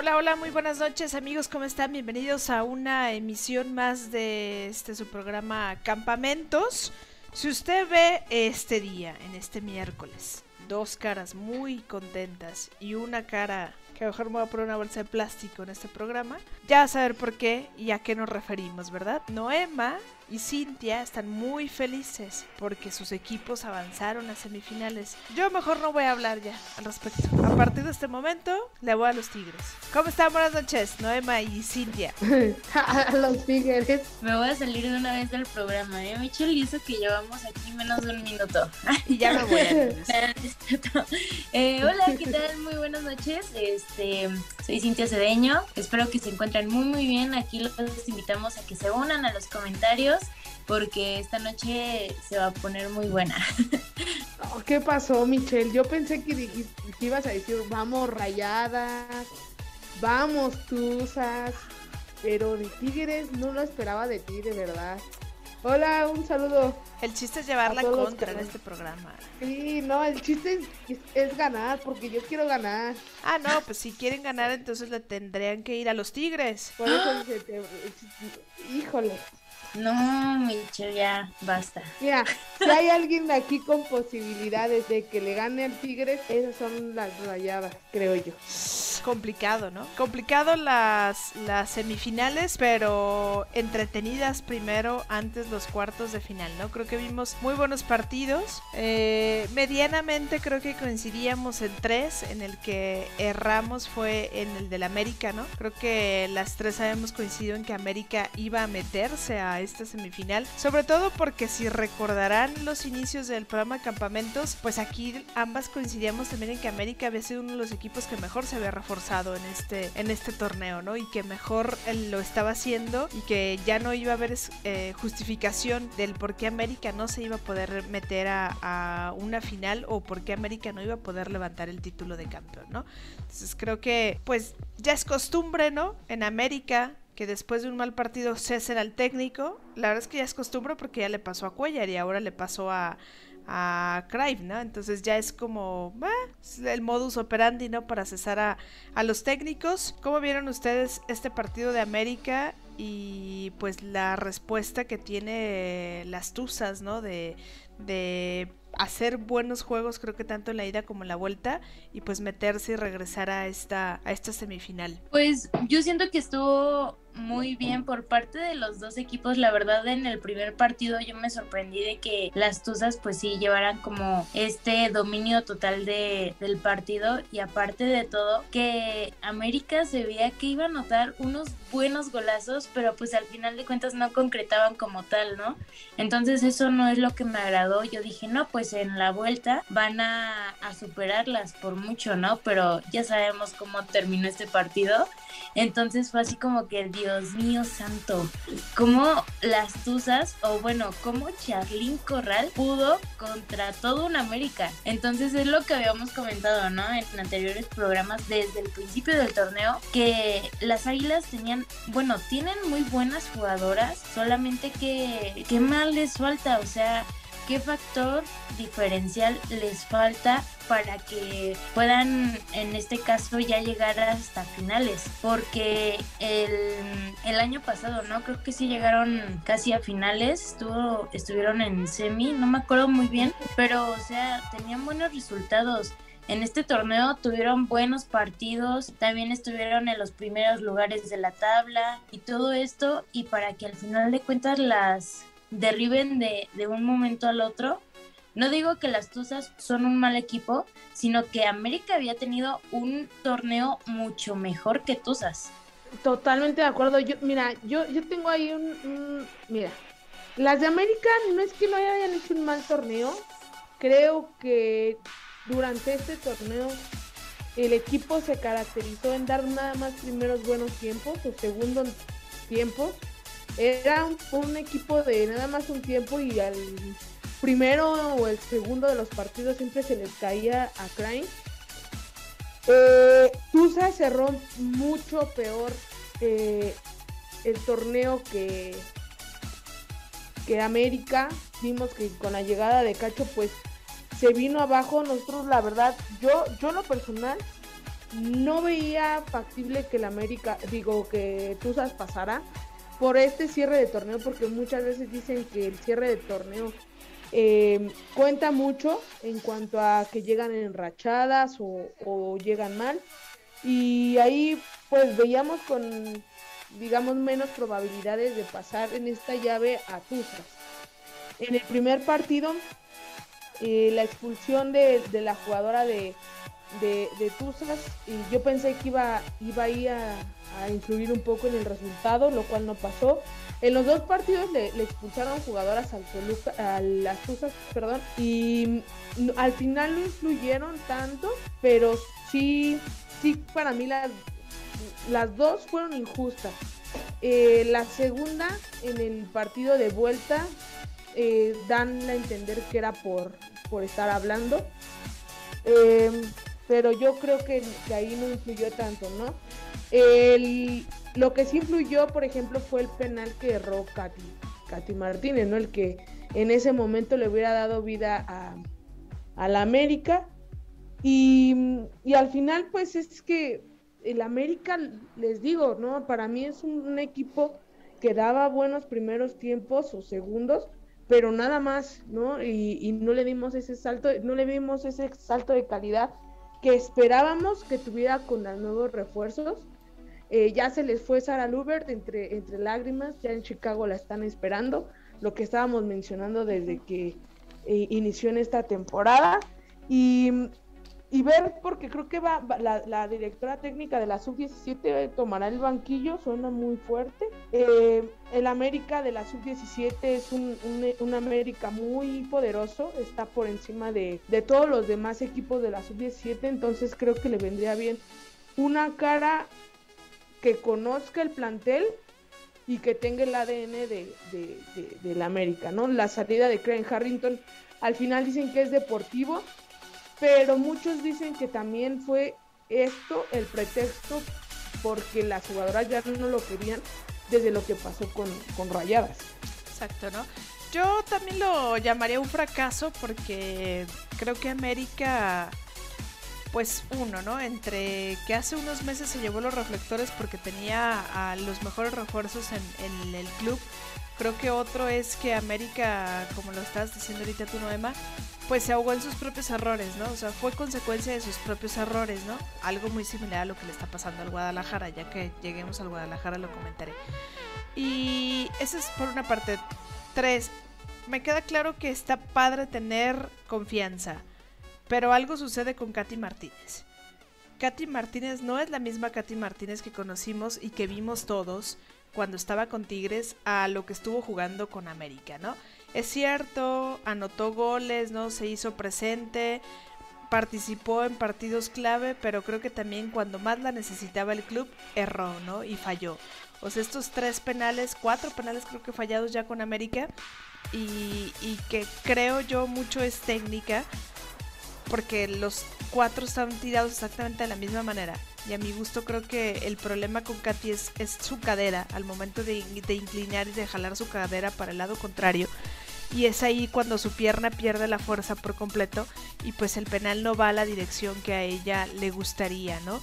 Hola, hola, muy buenas noches amigos, ¿cómo están? Bienvenidos a una emisión más de este su programa Campamentos. Si usted ve este día, en este miércoles, dos caras muy contentas y una cara que mejor me voy a poner una bolsa de plástico en este programa, ya a saber por qué y a qué nos referimos, ¿verdad? Noema y Cintia están muy felices porque sus equipos avanzaron a semifinales. Yo mejor no voy a hablar ya al respecto. A partir de este momento le voy a los Tigres. ¿Cómo están? Buenas noches, Noema y Cintia. a los Tigres. Me voy a salir de una vez del programa, ¿eh, Michelle? Y eso que llevamos aquí menos de un minuto. y ya me voy. eh, hola, ¿qué tal? Muy buenas noches. Este, soy Cintia Cedeño. Espero que se encuentren muy, muy bien. Aquí los invitamos a que se unan a los comentarios porque esta noche se va a poner muy buena. ¿Qué pasó, Michelle? Yo pensé que, ibas a decir, vamos rayadas, vamos tuzas, pero de Tigres no lo esperaba de ti, de verdad. Hola, un saludo. El chiste es llevar la contra en este programa. Sí, no, el chiste es, ganar, porque yo quiero ganar. Ah, no, pues si quieren ganar, entonces le tendrían que ir a los Tigres. Por eso, híjole. No, Michelle, ya basta. Mira, si hay alguien aquí con posibilidades de que le gane al Tigres, esas son las rayadas, creo yo. Complicado, ¿no? Complicado las, las semifinales, pero entretenidas primero antes los cuartos de final, ¿no? Creo que vimos muy buenos partidos. Eh, medianamente creo que coincidíamos en tres, en el que erramos fue en el del América, ¿no? Creo que las tres habíamos coincidido en que América iba a meterse a esta semifinal. Sobre todo porque si recordarán los inicios del programa Campamentos, pues aquí ambas coincidíamos también en que América había sido uno de los equipos que mejor se había reforzado en este, en este torneo, ¿no? Y que mejor lo estaba haciendo y que ya no iba a haber eh, justificación del por qué América no se iba a poder meter a, a una final o por qué América no iba a poder levantar el título de campeón, ¿no? Entonces creo que pues ya es costumbre, ¿no? En América que después de un mal partido cesen al técnico. La verdad es que ya es costumbre porque ya le pasó a Cuellar y ahora le pasó a, a ¿no? Entonces ya es como el modus operandi, ¿no? Para cesar a, a, los técnicos. ¿Cómo vieron ustedes este partido de América y pues la respuesta que tiene las Tuzas, ¿no? De, de hacer buenos juegos, creo que tanto en la ida como en la vuelta, y pues meterse y regresar a esta, a esta semifinal. Pues yo siento que estuvo muy bien por parte de los dos equipos. La verdad, en el primer partido yo me sorprendí de que las Tuzas pues sí llevaran como este dominio total de, del partido y aparte de todo que América se veía que iba a anotar unos buenos golazos, pero pues al final de cuentas no concretaban como tal, ¿no? Entonces eso no es lo que me agradó. Yo dije, no, pues en la vuelta van a, a superarlas por mucho, ¿no? Pero ya sabemos cómo terminó este partido. Entonces fue así como que, Dios mío santo, cómo las Tuzas, o bueno, cómo Charlín Corral pudo contra todo un América. Entonces es lo que habíamos comentado, ¿no? En anteriores programas desde el principio del torneo, que las Águilas tenían, bueno, tienen muy buenas jugadoras, solamente que, qué mal les falta, o sea, qué factor diferencial les falta para que puedan en este caso ya llegar hasta finales. Porque el, año pasado no creo que sí llegaron casi a finales. Estuvo estuvieron en semi no me acuerdo muy bien. Pero o sea tenían buenos resultados. En este torneo tuvieron buenos partidos, también estuvieron en los primeros lugares de la tabla y todo esto. Y para que al final de cuentas las derriben de, de un momento al otro. No digo que las Tuzas son un mal equipo, sino que América había tenido un torneo mucho mejor que Tuzas. Totalmente de acuerdo. Yo, mira, yo, yo tengo ahí un, Mira, las de América no es que no hayan hecho un mal torneo. Creo que durante este torneo el equipo se caracterizó en dar nada más primeros buenos tiempos o segundos tiempos era un, equipo de nada más un tiempo y al primero o el segundo de los partidos siempre se les caía a Crane. Eh, Tusa cerró mucho peor eh, el torneo que, que América. Vimos que con la llegada de Cacho pues se vino abajo. Nosotros la verdad, yo, yo lo personal, no veía factible que el América, digo, que Tuzas pasara por este cierre de torneo, porque muchas veces dicen que el cierre de torneo eh, cuenta mucho en cuanto a que llegan enrachadas o, o llegan mal. Y ahí pues veíamos con, digamos, menos probabilidades de pasar en esta llave a Tuzas. En el primer partido, eh, la expulsión de, de, la jugadora de, de, de Tuzas, y yo pensé que iba, iba a, a, influir un poco en el resultado, lo cual no pasó. En los dos partidos le, le expulsaron jugadoras al a las Tuzas, perdón, y al final no influyeron tanto, pero sí, sí para mí las, las dos fueron injustas. Eh, la segunda, en el partido de vuelta, eh, dan a entender que era por, por estar hablando. Eh, pero yo creo que, que, ahí no influyó tanto, ¿no? El, lo que sí influyó, por ejemplo, fue el penal que erró Katy, Katy Martínez, ¿no? El que en ese momento le hubiera dado vida a, la América. Y, y, al final, pues es que el América, les digo, ¿no? Para mí es un, un equipo que daba buenos primeros tiempos o segundos, pero nada más, ¿no? Y, y, no le dimos ese salto, no le dimos ese salto de calidad que esperábamos que tuviera con los nuevos refuerzos. Eh, ya se les fue Sara Lubert entre, entre lágrimas, ya en Chicago la están esperando, lo que estábamos mencionando desde que eh, inició en esta temporada. Y, y ver, porque creo que va, va la, la, directora técnica de la sub-17 tomará el banquillo, suena muy fuerte. Eh, el América de la sub-17 es un, un, un, América muy poderoso, está por encima de, de todos los demás equipos de la sub-17, entonces creo que le vendría bien una cara que conozca el plantel y que tenga el ADN de, la América, ¿no? La salida de Craig Harrington al final dicen que es deportivo, pero muchos dicen que también fue esto el pretexto porque las jugadoras ya no lo querían desde lo que pasó con, con Rayadas. Exacto, ¿no? Yo también lo llamaría un fracaso porque creo que América, pues uno, ¿no? Entre que hace unos meses se llevó los reflectores porque tenía a los mejores refuerzos en, el club Creo que otro es que América, como lo estás diciendo ahorita tú, Noema, pues se ahogó en sus propios errores, ¿no? O sea, fue consecuencia de sus propios errores, ¿no? Algo muy similar a lo que le está pasando al Guadalajara, ya que lleguemos al Guadalajara lo comentaré. Y eso es por una parte. Tres, me queda claro que está padre tener confianza, pero algo sucede con Katy Martínez. Katy Martínez no es la misma Katy Martínez que conocimos y que vimos todos cuando estaba con Tigres a lo que estuvo jugando con América, ¿no? Es cierto, anotó goles, ¿no? Se hizo presente, participó en partidos clave, pero creo que también cuando más la necesitaba el club, erró, ¿no? Y falló. O sea, estos tres penales, cuatro penales creo que fallados ya con América, y, y que creo yo mucho es técnica, porque los cuatro están tirados exactamente de la misma manera. Y a mi gusto creo que el problema con Katy es, su cadera, al momento de, de, inclinar y de jalar su cadera para el lado contrario. Y es ahí cuando su pierna pierde la fuerza por completo y pues el penal no va a la dirección que a ella le gustaría, ¿no?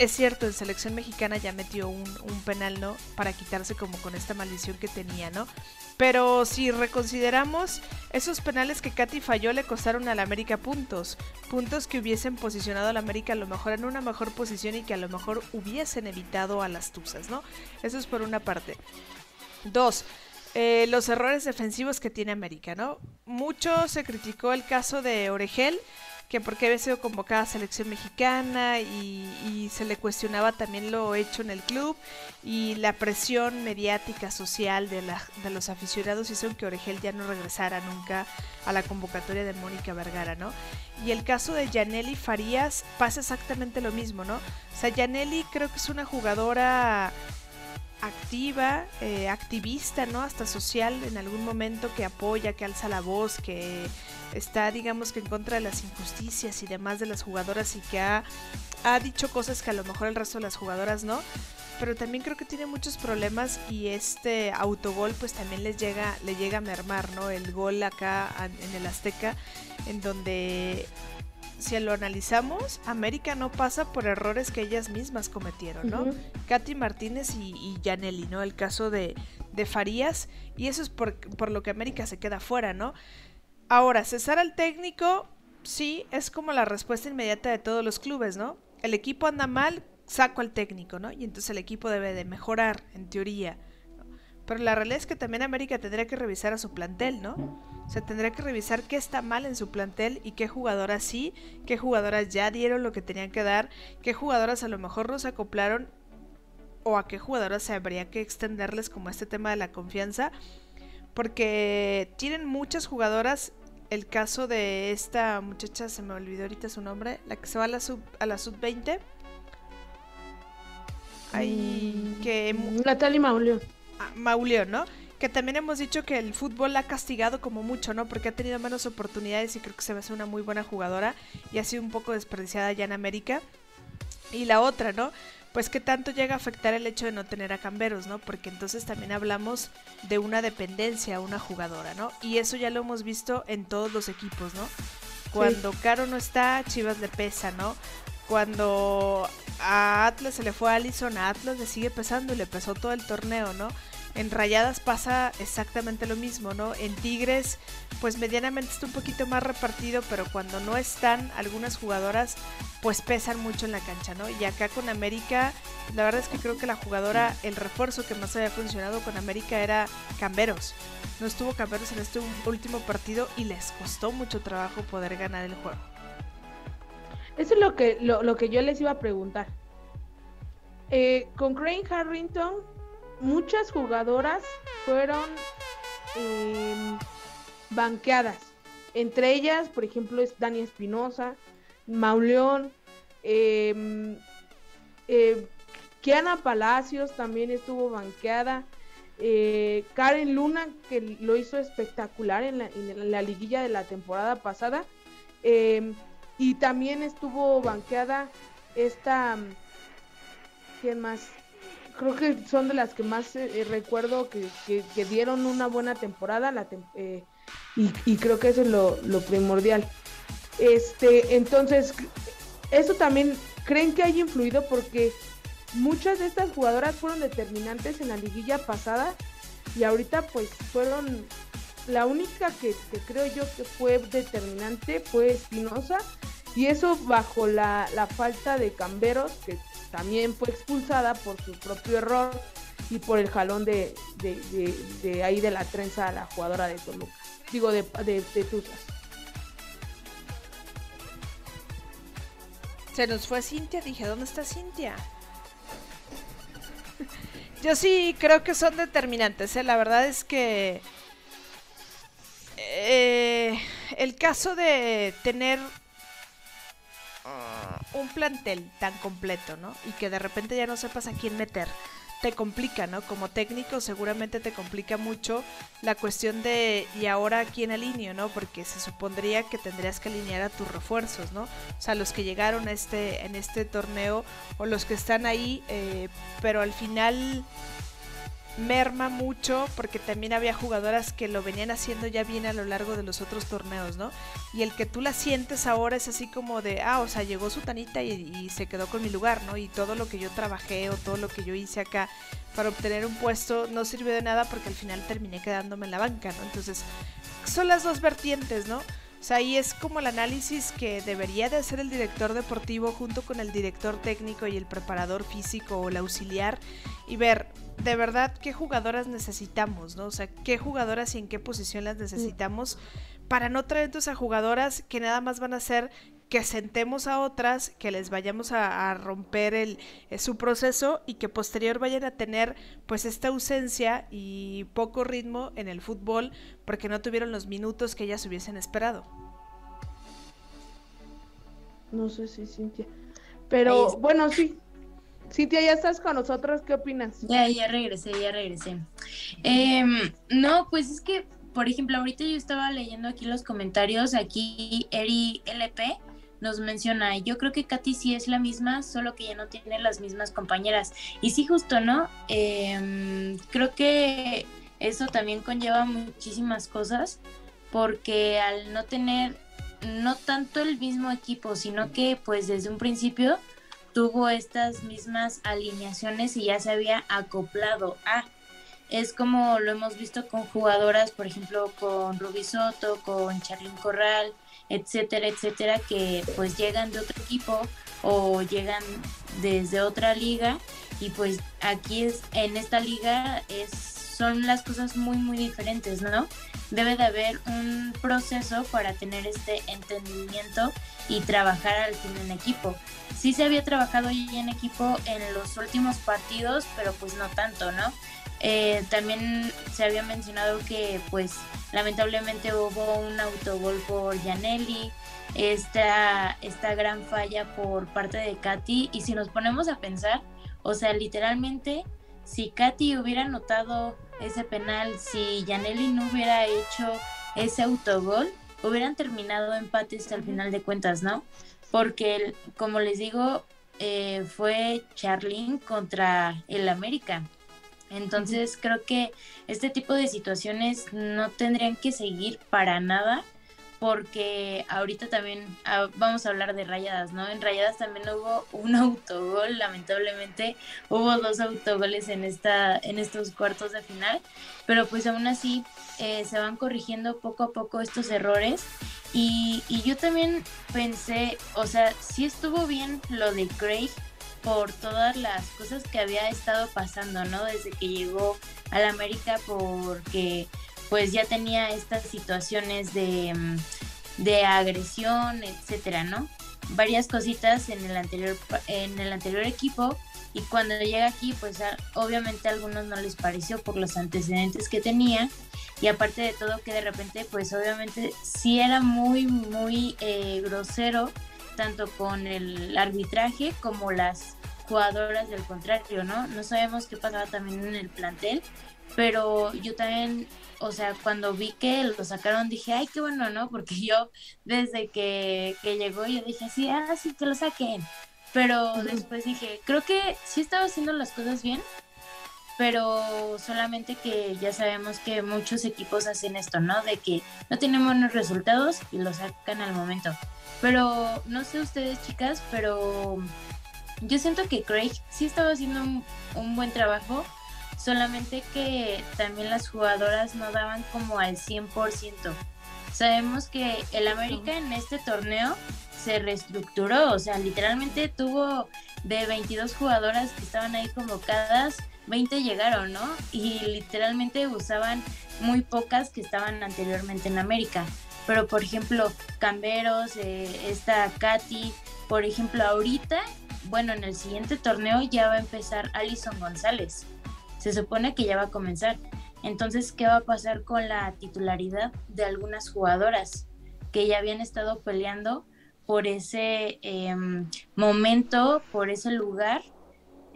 Es cierto, en selección mexicana ya metió un, penal, ¿no? Para quitarse como con esta maldición que tenía, ¿no? Pero si reconsideramos, esos penales que Katy falló le costaron al América puntos. Puntos que hubiesen posicionado al América a lo mejor en una mejor posición y que a lo mejor hubiesen evitado a las Tuzas, ¿no? Eso es por una parte. Dos, eh, los errores defensivos que tiene América, ¿no? Mucho se criticó el caso de Oregel que porque había sido convocada a selección mexicana y, y, se le cuestionaba también lo hecho en el club y la presión mediática social de, la, de los aficionados hizo que Oregel ya no regresara nunca a la convocatoria de Mónica Vergara, ¿no? Y el caso de Yaneli Farías pasa exactamente lo mismo, ¿no? O sea, Yaneli creo que es una jugadora activa, eh, activista, ¿no? Hasta social en algún momento que apoya, que alza la voz, que está, digamos que en contra de las injusticias y demás de las jugadoras y que ha, ha dicho cosas que a lo mejor el resto de las jugadoras no. Pero también creo que tiene muchos problemas y este autogol pues también les llega, le llega a mermar, ¿no? El gol acá en el Azteca, en donde si lo analizamos, América no pasa por errores que ellas mismas cometieron, ¿no? Katy Martínez y, y Janelli, ¿no? El caso de, de Farías, y eso es por, por lo que América se queda fuera, ¿no? Ahora, cesar al técnico, sí, es como la respuesta inmediata de todos los clubes, ¿no? El equipo anda mal, saco al técnico, ¿no? Y entonces el equipo debe de mejorar, en teoría. Pero la realidad es que también América tendría que revisar a su plantel, ¿no? O sea, tendría que revisar qué está mal en su plantel y qué jugadoras sí, qué jugadoras ya dieron lo que tenían que dar, qué jugadoras a lo mejor no se acoplaron o a qué jugadoras se habría que extenderles como este tema de la confianza. Porque tienen muchas jugadoras. El caso de esta muchacha, se me olvidó ahorita su nombre, la que se va a la sub, a la sub 20. Ahí que Natalie Mauleón. Mauleón, ¿no? Que también hemos dicho que el fútbol la ha castigado como mucho, ¿no? Porque ha tenido menos oportunidades y creo que se ve una muy buena jugadora y ha sido un poco desperdiciada ya en América. Y la otra, ¿no? Pues que tanto llega a afectar el hecho de no tener a Camberos, ¿no? Porque entonces también hablamos de una dependencia a una jugadora, ¿no? Y eso ya lo hemos visto en todos los equipos, ¿no? Cuando Caro no está, Chivas le pesa, ¿no? Cuando a Atlas se le fue a Allison, a Atlas le sigue pesando y le pesó todo el torneo, ¿no? En Rayadas pasa exactamente lo mismo, ¿no? En Tigres, pues medianamente está un poquito más repartido, pero cuando no están algunas jugadoras, pues pesan mucho en la cancha, ¿no? Y acá con América, la verdad es que creo que la jugadora, el refuerzo que más había funcionado con América era Camberos. No estuvo Camberos en este último partido y les costó mucho trabajo poder ganar el juego. Eso es lo que, lo, que yo les iba a preguntar. Eh, con Crane Harrington, muchas jugadoras fueron em, banqueadas. Entre ellas, por ejemplo, es Dani Espinosa, Mauleón, eh, Kiana Palacios también estuvo banqueada. Eh, Karen Luna, que lo hizo espectacular en la, liguilla de la temporada pasada. Em, y también estuvo banqueada esta. ¿Quién más? Creo que son de las que más eh, eh, recuerdo que, que, dieron una buena temporada la eh, y, y, creo que eso es lo, lo, primordial. Este, entonces, eso también creen que haya influido porque muchas de estas jugadoras fueron determinantes en la liguilla pasada y ahorita pues fueron la única que, creo yo que fue determinante fue Espinosa y eso bajo la, falta de Camberos que también fue expulsada por su propio error y por el jalón de, ahí de la trenza a la jugadora de Toluca, digo de, de. Se nos fue Cintia, dije, ¿dónde está Cintia? Yo sí creo que son determinantes, ¿eh? la verdad es que eh, el caso de tener un plantel tan completo, ¿no? Y que de repente ya no sepas a quién meter, te complica, ¿no? Como técnico seguramente te complica mucho la cuestión de y ahora a quién alineo, ¿no? Porque se supondría que tendrías que alinear a tus refuerzos, ¿no? O sea, los que llegaron a este, en este torneo o los que están ahí, eh, pero al final merma mucho porque también había jugadoras que lo venían haciendo ya bien a lo largo de los otros torneos, ¿no? Y el que tú la sientes ahora es así como de, ah, o sea, llegó su tanita y, se quedó con mi lugar, ¿no? Y todo lo que yo trabajé o todo lo que yo hice acá para obtener un puesto no sirvió de nada porque al final terminé quedándome en la banca, ¿no? Entonces, son las dos vertientes, ¿no? O sea, ahí es como el análisis que debería de hacer el director deportivo junto con el director técnico y el preparador físico o el auxiliar y ver de verdad qué jugadoras necesitamos, ¿no? O sea, qué jugadoras y en qué posición las necesitamos para no traer entonces a jugadoras que nada más van a hacer que sentemos a otras, que les vayamos a, romper el, eh, su proceso y que posterior vayan a tener pues esta ausencia y poco ritmo en el fútbol porque no tuvieron los minutos que ellas hubiesen esperado. No sé si Cintia. Pero bueno, sí. Cintia, ya estás con nosotros, ¿qué opinas? Ya, ya regresé, ya regresé. Em, no, pues es que, por ejemplo, ahorita yo estaba leyendo aquí los comentarios, aquí Eri LP nos menciona, yo creo que Katy sí es la misma, solo que ya no tiene las mismas compañeras. Y sí, justo, ¿no? Em, creo que eso también conlleva muchísimas cosas, porque al no tener no tanto el mismo equipo, sino que pues desde un principio tuvo estas mismas alineaciones y ya se había acoplado a. Es como lo hemos visto con jugadoras, por ejemplo, con Ruby Soto, con Charlyn Corral, etcétera, etcétera, que pues llegan de otro equipo o llegan desde otra liga y pues aquí es en esta liga es son las cosas muy muy diferentes, ¿no? Debe de haber un proceso para tener este entendimiento y trabajar al fin en equipo. Sí se había trabajado ya en equipo en los últimos partidos, pero pues no tanto, ¿no? Eh, también se había mencionado que pues lamentablemente hubo un autogol por Janelli, esta, esta gran falla por parte de Katy y si nos ponemos a pensar, o sea, literalmente si Katy hubiera notado ese penal, si Janelli no hubiera hecho ese autogol, hubieran terminado empates al final de cuentas, ¿no? Porque, como les digo, eh, fue Charlene contra el América. Entonces creo que este tipo de situaciones no tendrían que seguir para nada porque ahorita también ah, vamos a hablar de rayadas, ¿no? En rayadas también hubo un autogol, lamentablemente hubo dos autogoles en esta, en estos cuartos de final, pero pues aún así eh, se van corrigiendo poco a poco estos errores y, y yo también pensé, o sea, sí estuvo bien lo de Craig por todas las cosas que había estado pasando, ¿no? Desde que llegó a la América porque pues ya tenía estas situaciones de, mm, de agresión, etcétera, ¿no? Varias cositas en el anterior en el anterior equipo y cuando llega aquí, pues obviamente a algunos no les pareció por los antecedentes que tenía y aparte de todo que de repente, pues obviamente sí era muy muy eh, grosero tanto con el arbitraje como las jugadoras del contrario, ¿no? No sabemos qué pasaba también en el plantel, pero yo también, o sea, cuando vi que lo sacaron dije, ay, qué bueno, ¿no? Porque yo desde que, llegó yo dije, sí, ah, sí, que lo saquen. Pero después dije, creo que sí estaba haciendo las cosas bien, pero solamente que ya sabemos que muchos equipos hacen esto, ¿no? De que no tienen buenos resultados y lo sacan al momento. Pero no sé ustedes, chicas, pero yo siento que Craig sí estaba haciendo un buen trabajo solamente que también las jugadoras no daban como al 100%. Sabemos que el América en este torneo se reestructuró, o sea, literalmente tuvo de 22 jugadoras que estaban ahí convocadas, 20 llegaron, ¿no? Y literalmente usaban muy pocas que estaban anteriormente en América. Pero por ejemplo, Camberos, eh, esta Katy, por ejemplo, ahorita, bueno, en el siguiente torneo ya va a empezar Alison González se supone que ya va a comenzar. Entonces, ¿qué va a pasar con la titularidad de algunas jugadoras que ya habían estado peleando por ese em, momento, por ese lugar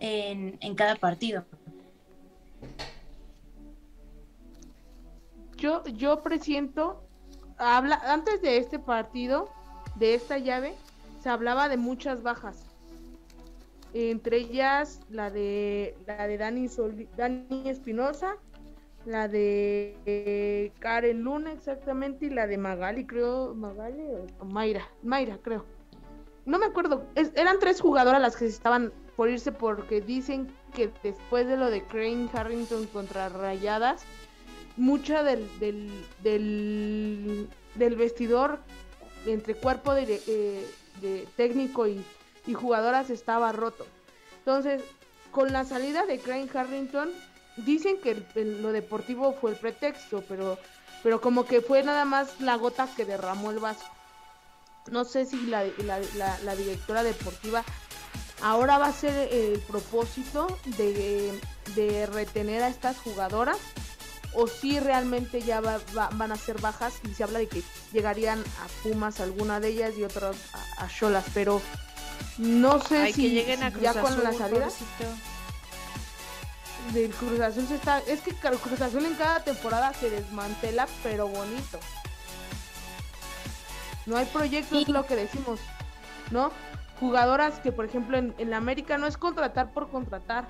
en, en cada partido? Yo, yo presiento, habla, antes de este partido, de esta llave, se hablaba de muchas bajas entre ellas la de la de Dani, Dani Espinosa, la de Karen Luna exactamente y la de Magali, creo, Magali o Mayra, Mayra creo. No me acuerdo, eran tres jugadoras las que estaban por irse porque dicen que después de lo de Crane Harrington contra Rayadas, mucha del, del, del, vestidor entre cuerpo de, eh, técnico y jugadoras estaba roto. Entonces, con la salida de Crane Harrington, dicen que lo deportivo fue el pretexto, pero, pero como que fue nada más la gota que derramó el vaso. No sé si la, la, directora deportiva ahora va a ser el propósito de, de retener a estas jugadoras o si realmente ya van a ser bajas y se habla de que llegarían a Pumas alguna de ellas y otras a Cholas, pero no sé si lleguen a ya con la salida del Cruz Azul se está. Es que Cruz Azul en cada temporada se desmantela, pero bonito. No hay proyectos, es lo que decimos, ¿no? Jugadoras que, por ejemplo, en, en la América no es contratar por contratar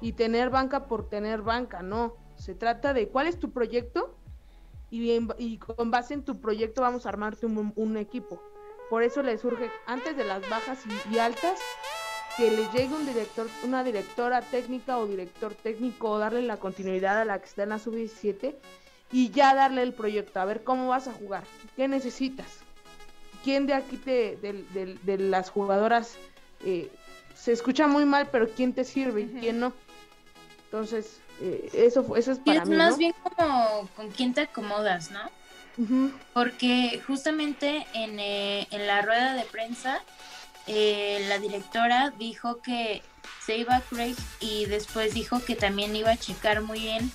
y tener banca por tener banca, no. Se trata de cuál es tu proyecto y, con base en tu proyecto vamos a armarte un, equipo. Por eso le surge, antes de las bajas y, altas, que le llegue un director, una directora técnica o director técnico, o darle la continuidad a la que está en la sub-17 y ya darle el proyecto, a ver cómo vas a jugar, qué necesitas, quién de aquí te, de, las jugadoras eh, se escucha muy mal, pero quién te sirve y quién no. Entonces, eh, eso, eso es para y es más bien como con quién te acomodas, ¿no? Porque justamente en, eh, en, la rueda de prensa, eh, la directora dijo que se iba a Craig y después dijo que también iba a checar muy bien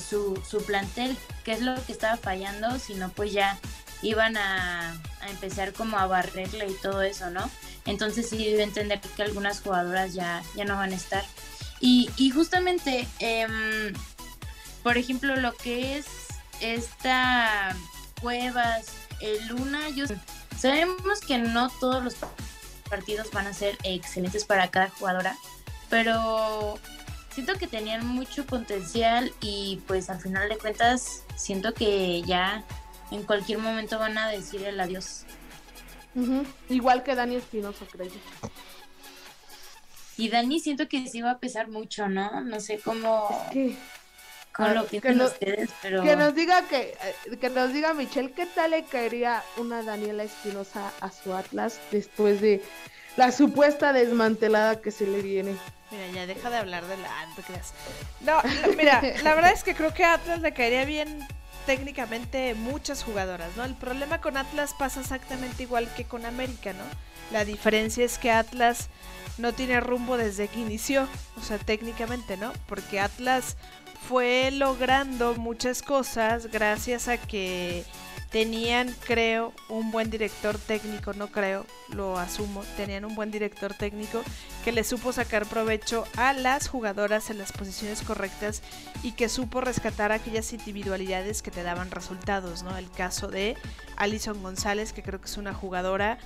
su, su plantel, qué es lo que estaba fallando, sino pues ya iban a, a, empezar como a barrerle y todo eso, ¿no? Entonces sí debe entender que algunas jugadoras ya, ya no van a estar. Y, y justamente, em, por ejemplo, lo que es esta Cuevas, el Luna, yo, sabemos que no todos los partidos van a ser excelentes para cada jugadora, pero siento que tenían mucho potencial y pues al final de cuentas siento que ya en cualquier momento van a decir el adiós. Igual que Dani Espinosa, creo. Y Dani siento que sí va a pesar mucho, ¿no? No sé cómo... que... lo piensan ustedes, pero... Que nos diga que, eh, que nos diga Michelle, ¿qué tal le caería una Daniela Espinosa a su Atlas después de la supuesta desmantelada que se le viene? Mira, ya deja de hablar de la No, no, mira, la verdad es que creo que a Atlas le caería bien técnicamente muchas jugadoras, ¿no? El problema con Atlas pasa exactamente igual que con América, ¿no? La diferencia es que Atlas no tiene rumbo desde que inició, o sea, técnicamente, ¿no? Porque Atlas fue logrando muchas cosas gracias a que tenían, creo, un buen director técnico, no creo, lo asumo, tenían un buen director técnico que le supo sacar provecho a las jugadoras en las posiciones correctas y que supo rescatar aquellas individualidades que te daban resultados, ¿no? El caso de Alison González, que creo que es una jugadora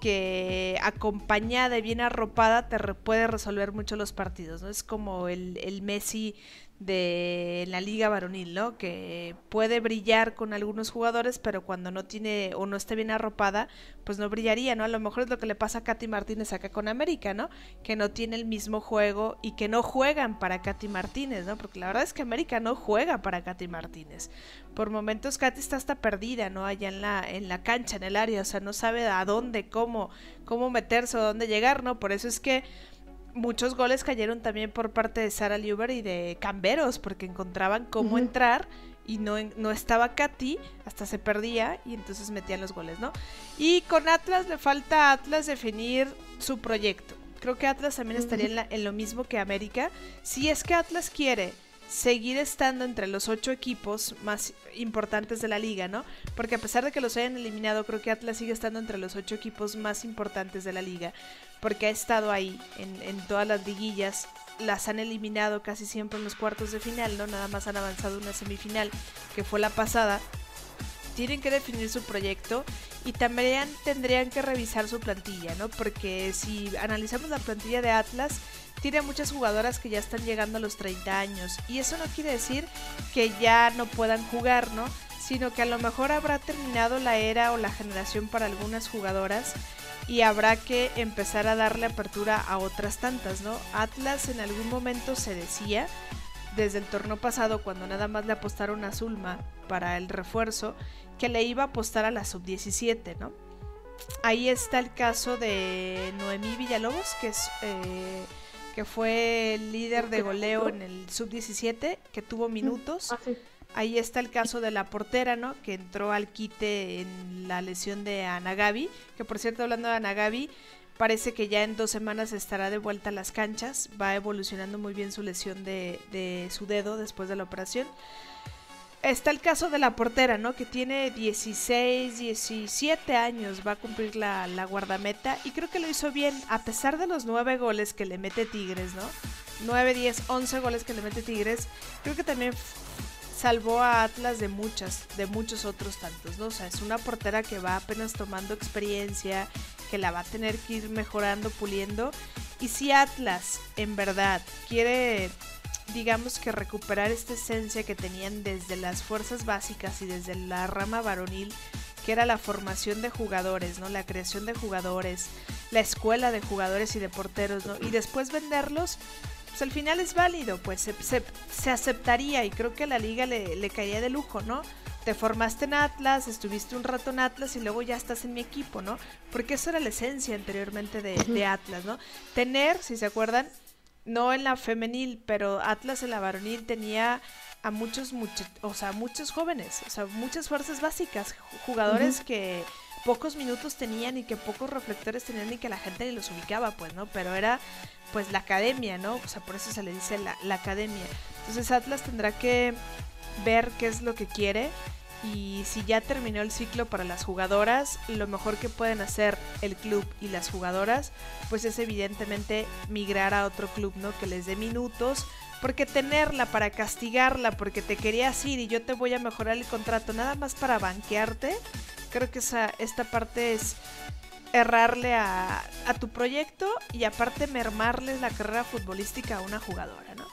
que acompañada y bien arropada te puede resolver mucho los partidos, ¿no? Es como el, el Messi de la liga varonil, ¿no? Que puede brillar con algunos jugadores, pero cuando no tiene o no esté bien arropada, pues no brillaría, ¿no? A lo mejor es lo que le pasa a Katy Martínez acá con América, ¿no? Que no tiene el mismo juego y que no juegan para Katy Martínez, ¿no? Porque la verdad es que América no juega para Katy Martínez. Por momentos Katy está hasta perdida, ¿no? Allá en la, en la cancha, en el área, o sea, no sabe a dónde, cómo, cómo meterse o dónde llegar, ¿no? Por eso es que muchos goles cayeron también por parte de Sara Liuber y de Camberos, porque encontraban cómo entrar y no, no estaba Katy, hasta se perdía y entonces metían los goles, ¿no? Y con Atlas le falta a Atlas definir su proyecto. Creo que Atlas también estaría en lo mismo que América. Si es que Atlas quiere seguir estando entre los ocho equipos más importantes de la liga, ¿no? Porque a pesar de que los hayan eliminado, creo que Atlas sigue estando entre los ocho equipos más importantes de la liga, porque ha estado ahí en, todas las liguillas, las han eliminado casi siempre en los cuartos de final, ¿no? Nada más han avanzado una semifinal, que fue la pasada. Tienen que definir su proyecto y también tendrían que revisar su plantilla, ¿no? Porque si analizamos la plantilla de Atlas, tiene muchas jugadoras que ya están llegando a los 30 años. Y eso no quiere decir que ya no puedan jugar, ¿no? Sino que a lo mejor habrá terminado la era o la generación para algunas jugadoras y habrá que empezar a darle apertura a otras tantas, ¿no? Atlas en algún momento se decía, desde el torneo pasado, cuando nada más le apostaron a Zulma para el refuerzo, que le iba a apostar a la sub-17, ¿no? Ahí está el caso de Noemí Villalobos, que es... Eh, que fue el líder de goleo en el sub-17, que tuvo minutos. Ah, Ahí está el caso de la portera, ¿no? Que entró al quite en la lesión de Anagabi. Que por cierto, hablando de Anagabi, parece que ya en dos semanas estará de vuelta a las canchas. Va evolucionando muy bien su lesión de, de su dedo después de la operación. Está el caso de la portera, ¿no? Que tiene 16, 17 años, va a cumplir la, guardameta y creo que lo hizo bien, a pesar de los 9 goles que le mete Tigres, ¿no? 9, 10, 11 goles que le mete Tigres, creo que también salvó a Atlas de muchas, de muchos otros tantos, ¿no? O sea, es una portera que va apenas tomando experiencia, que la va a tener que ir mejorando, puliendo. Y si Atlas en verdad quiere digamos que recuperar esta esencia que tenían desde las fuerzas básicas y desde la rama varonil, que era la formación de jugadores, ¿no? La creación de jugadores, la escuela de jugadores y de porteros, ¿no? Y después venderlos, pues al final es válido, pues se, aceptaría y creo que a la liga le, le caía de lujo, ¿no? te formaste en Atlas, estuviste un rato en Atlas y luego ya estás en mi equipo, ¿no? Porque eso era la esencia anteriormente de, de Atlas, ¿no? Tener, si se acuerdan, no en la femenil, pero Atlas en la varonil tenía a muchos, muchos, o sea, muchos jóvenes, o sea, muchas fuerzas básicas, jugadores que pocos minutos tenían y que pocos reflectores tenían y que la gente ni los ubicaba, pues, ¿no? Pero era, pues, la academia, ¿no? O sea, por eso se le dice la, la academia. Entonces Atlas tendrá que ver qué es lo que quiere y si ya terminó el ciclo para las jugadoras, lo mejor que pueden hacer el club y las jugadoras, pues es evidentemente migrar a otro club, ¿no? Que les dé minutos, porque tenerla para castigarla, porque te querías ir y yo te voy a mejorar el contrato, nada más para banquearte, creo que esa, esta parte es errarle a, a tu proyecto y aparte mermarles la carrera futbolística a una jugadora, ¿no?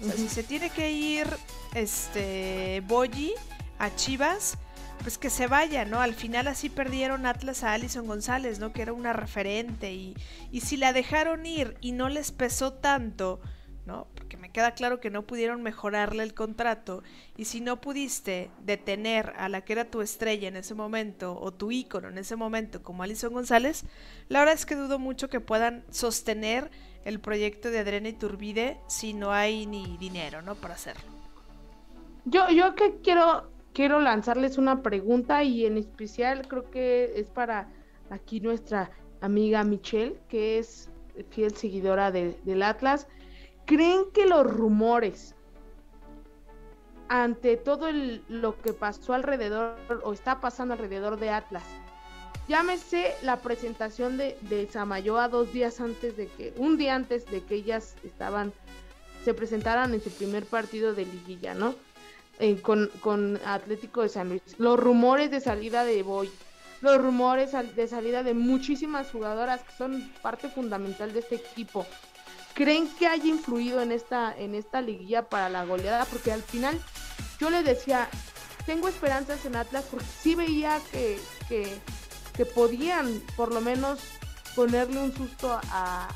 O sea, si se tiene que ir este Boyi a Chivas, pues que se vaya, ¿no? Al final así perdieron Atlas a Alison González, ¿no? Que era una referente y, y si la dejaron ir y no les pesó tanto, ¿no? Porque me queda claro que no pudieron mejorarle el contrato y si no pudiste detener a la que era tu estrella en ese momento o tu ícono en ese momento como Alison González, la verdad es que dudo mucho que puedan sostener el proyecto de Adriana Turbide si no hay ni dinero, ¿no? Para hacerlo. Yo, yo que quiero quiero lanzarles una pregunta y en especial creo que es para aquí nuestra amiga Michelle, que es fiel seguidora del Atlas. ¿Creen que los rumores ante todo lo que pasó alrededor o está pasando alrededor de Atlas, llámese la presentación de, de Samayoa dos días antes de que, un día antes de que ellas estaban, se presentaran en su primer partido de liguilla, ¿no? Eh, con, Atlético de San Luis. Los rumores de salida de Boy, los rumores de salida de muchísimas jugadoras que son parte fundamental de este equipo. ¿Creen que haya influido en esta, en esta liguilla para la goleada? Porque al final yo le decía, tengo esperanzas en Atlas porque sí veía que, que, podían por lo menos ponerle un susto a,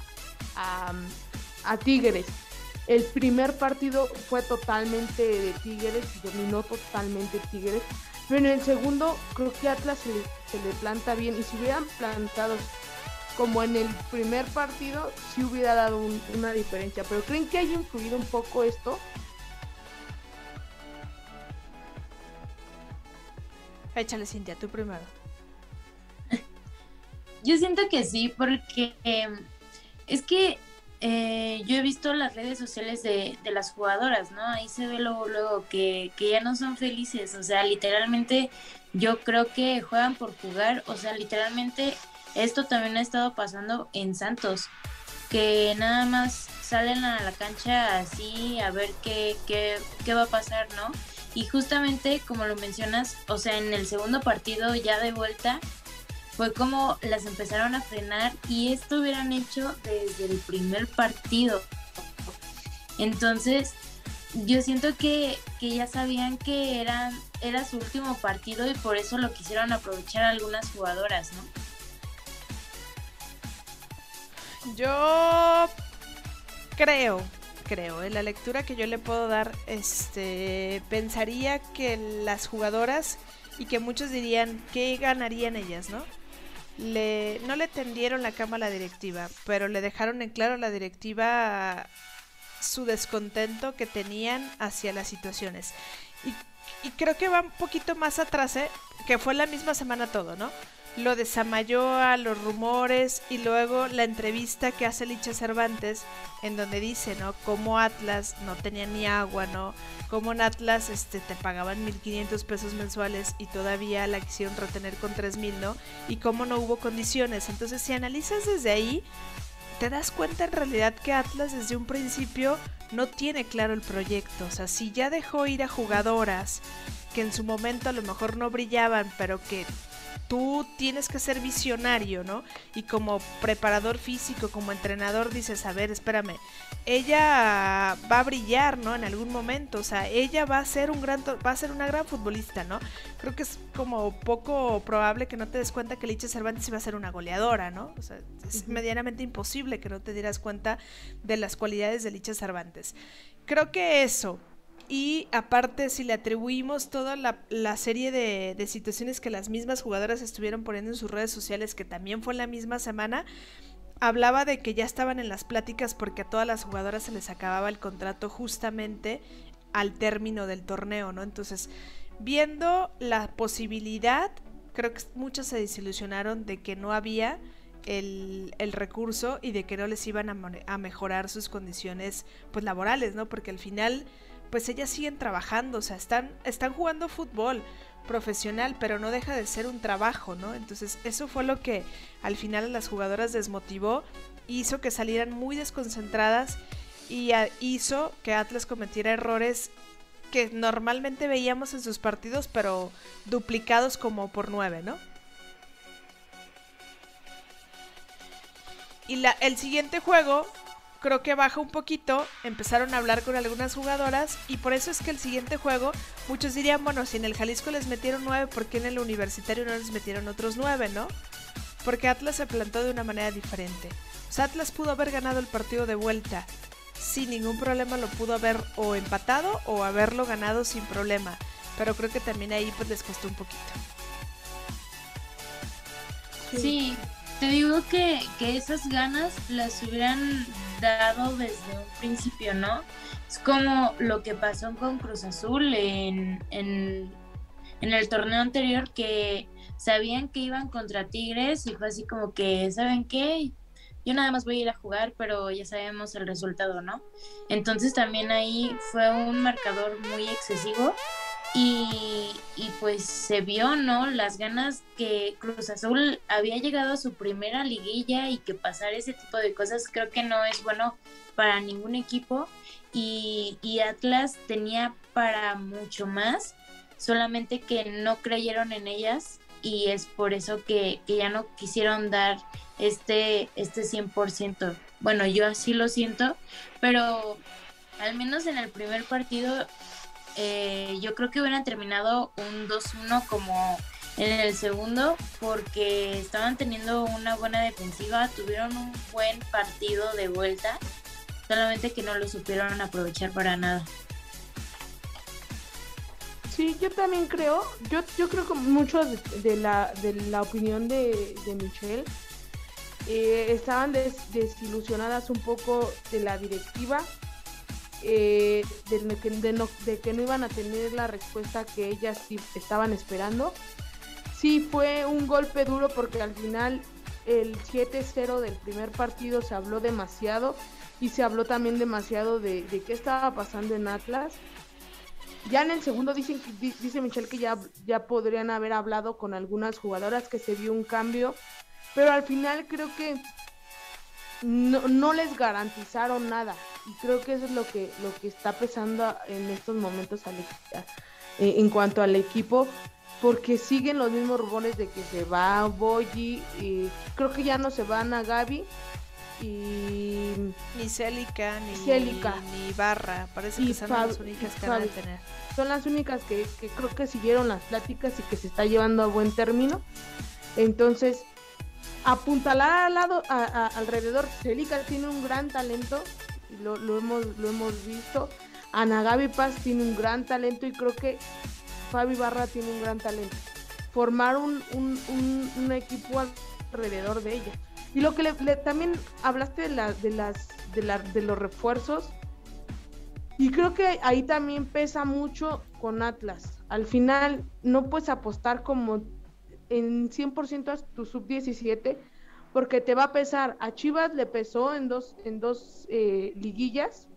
a Tigres. El primer partido fue totalmente de Tigres y dominó totalmente Tigres. Pero en el segundo creo que Atlas se le, planta bien. Y si hubieran plantado como en el primer partido, sí hubiera dado una diferencia. Pero ¿creen que haya influido un poco esto? Échale, Cintia, tú primero. Yo siento que sí, porque em, es que eh, yo he visto las redes sociales de, las jugadoras, ¿no? Ahí se ve luego, luego que, que, ya no son felices, o sea, literalmente yo creo que juegan por jugar, o sea, literalmente esto también ha estado pasando en Santos, que nada más salen a la cancha así a ver qué, qué, qué va a pasar, ¿no? Y justamente como lo mencionas, o sea, en el segundo partido ya de vuelta, fue como las empezaron a frenar y esto hubieran hecho desde el primer partido. Entonces, yo siento que, ya sabían que eran, era su último partido y por eso lo quisieron aprovechar algunas jugadoras, ¿no? Yo creo, creo, en la lectura que yo le puedo dar, este, pensaría que las jugadoras y que muchos dirían que ganarían ellas, ¿no? Le, no le tendieron la cama a la directiva, pero le dejaron en claro a la directiva su descontento que tenían hacia las situaciones. Y, y creo que va un poquito más atrás, ¿eh? que fue la misma semana todo, ¿no? Lo de Samayoa, los rumores y luego la entrevista que hace Licha Cervantes en donde dice, ¿no? Cómo Atlas no tenía ni agua, ¿no? Cómo en Atlas este, te pagaban 1.500 pesos mensuales y todavía la quisieron retener con 3.000, ¿no? Y cómo no hubo condiciones. Entonces, si analizas desde ahí, te das cuenta en realidad que Atlas desde un principio no tiene claro el proyecto. O sea, si ya dejó ir a jugadoras que en su momento a lo mejor no brillaban, pero que tú tienes que ser visionario, ¿no? Y como preparador físico, como entrenador, dices, a ver, espérame, ella va a brillar, ¿no? En algún momento, o sea, ella va a ser un gran, va a ser una gran futbolista, ¿no? Creo que es como poco probable que no te des cuenta que Licha Cervantes iba a ser una goleadora, ¿no? O sea, es medianamente imposible que no te dieras cuenta de las cualidades de Licha Cervantes. Creo que eso, y aparte, si le atribuimos toda la, serie de, situaciones que las mismas jugadoras estuvieron poniendo en sus redes sociales, que también fue en la misma semana, hablaba de que ya estaban en las pláticas porque a todas las jugadoras se les acababa el contrato justamente al término del torneo, ¿no? Entonces, viendo la posibilidad, creo que muchos se desilusionaron de que no había el, recurso y de que no les iban a, a mejorar sus condiciones pues laborales, ¿no? Porque al final pues ellas siguen trabajando, o sea, están, están jugando fútbol profesional, pero no deja de ser un trabajo, ¿no? Entonces eso fue lo que al final a las jugadoras desmotivó, hizo que salieran muy desconcentradas y hizo que Atlas cometiera errores que normalmente veíamos en sus partidos, pero duplicados como por nueve, ¿no? Y la, el siguiente juego creo que baja un poquito, empezaron a hablar con algunas jugadoras y por eso es que el siguiente juego, muchos dirían, bueno, si en el Jalisco les metieron nueve, ¿por qué en el universitario no les metieron otros nueve, no? Porque Atlas se plantó de una manera diferente. O sea, Atlas pudo haber ganado el partido de vuelta sin ningún problema, lo pudo haber o empatado o haberlo ganado sin problema. Pero creo que también ahí pues les costó un poquito. Sí, te digo que, que esas ganas las hubieran dado desde un principio, ¿no? Es como lo que pasó con Cruz Azul en, en, el torneo anterior que sabían que iban contra Tigres y fue así como que, ¿saben qué? Yo nada más voy a ir a jugar, pero ya sabemos el resultado, ¿no? Entonces también ahí fue un marcador muy excesivo y, y, pues se vio, ¿no? Las ganas que Cruz Azul había llegado a su primera liguilla y que pasar ese tipo de cosas creo que no es bueno para ningún equipo. Y, y Atlas tenía para mucho más, solamente que no creyeron en ellas y es por eso que, que ya no quisieron dar este, este 100%. Bueno, yo así lo siento, pero al menos en el primer partido eh, yo creo que hubieran terminado un 2-1 como en el segundo porque estaban teniendo una buena defensiva, tuvieron un buen partido de vuelta, solamente que no lo supieron aprovechar para nada. Sí, yo también creo, yo, yo creo que mucho de, la, de la opinión de, de Michelle eh, estaban desilusionadas un poco de la directiva eh, de, que no, iban a tener la respuesta que ellas estaban esperando. Sí fue un golpe duro porque al final el 7-0 del primer partido se habló demasiado y se habló también demasiado de, qué estaba pasando en Atlas. Ya en el segundo dicen, dice Michelle que ya, ya podrían haber hablado con algunas jugadoras, que se vio un cambio, pero al final creo que no, no les garantizaron nada. Y creo que eso es lo que, lo que está pesando en estos momentos al, eh, en cuanto al equipo, porque siguen los mismos rumores de que se va Boyi, y creo que ya no se van a Gaby. Y ni Célica ni, ni Barra, parece que son las únicas que van a tener. Son las únicas que, que creo que siguieron las pláticas y que se está llevando a buen término. Entonces, apuntalar al lado, alrededor, Celica tiene un gran talento, lo, lo, hemos, lo hemos visto. Ana Gaby Paz tiene un gran talento y creo que Fabi Barra tiene un gran talento. Formar un, un, equipo alrededor de ella. Y lo que le, también hablaste de, la, de, las, de, la, de los refuerzos. Y creo que ahí también pesa mucho con Atlas. Al final no puedes apostar como en 100% a tu sub-17 porque te va a pesar. A Chivas le pesó en dos, en dos eh, liguillas.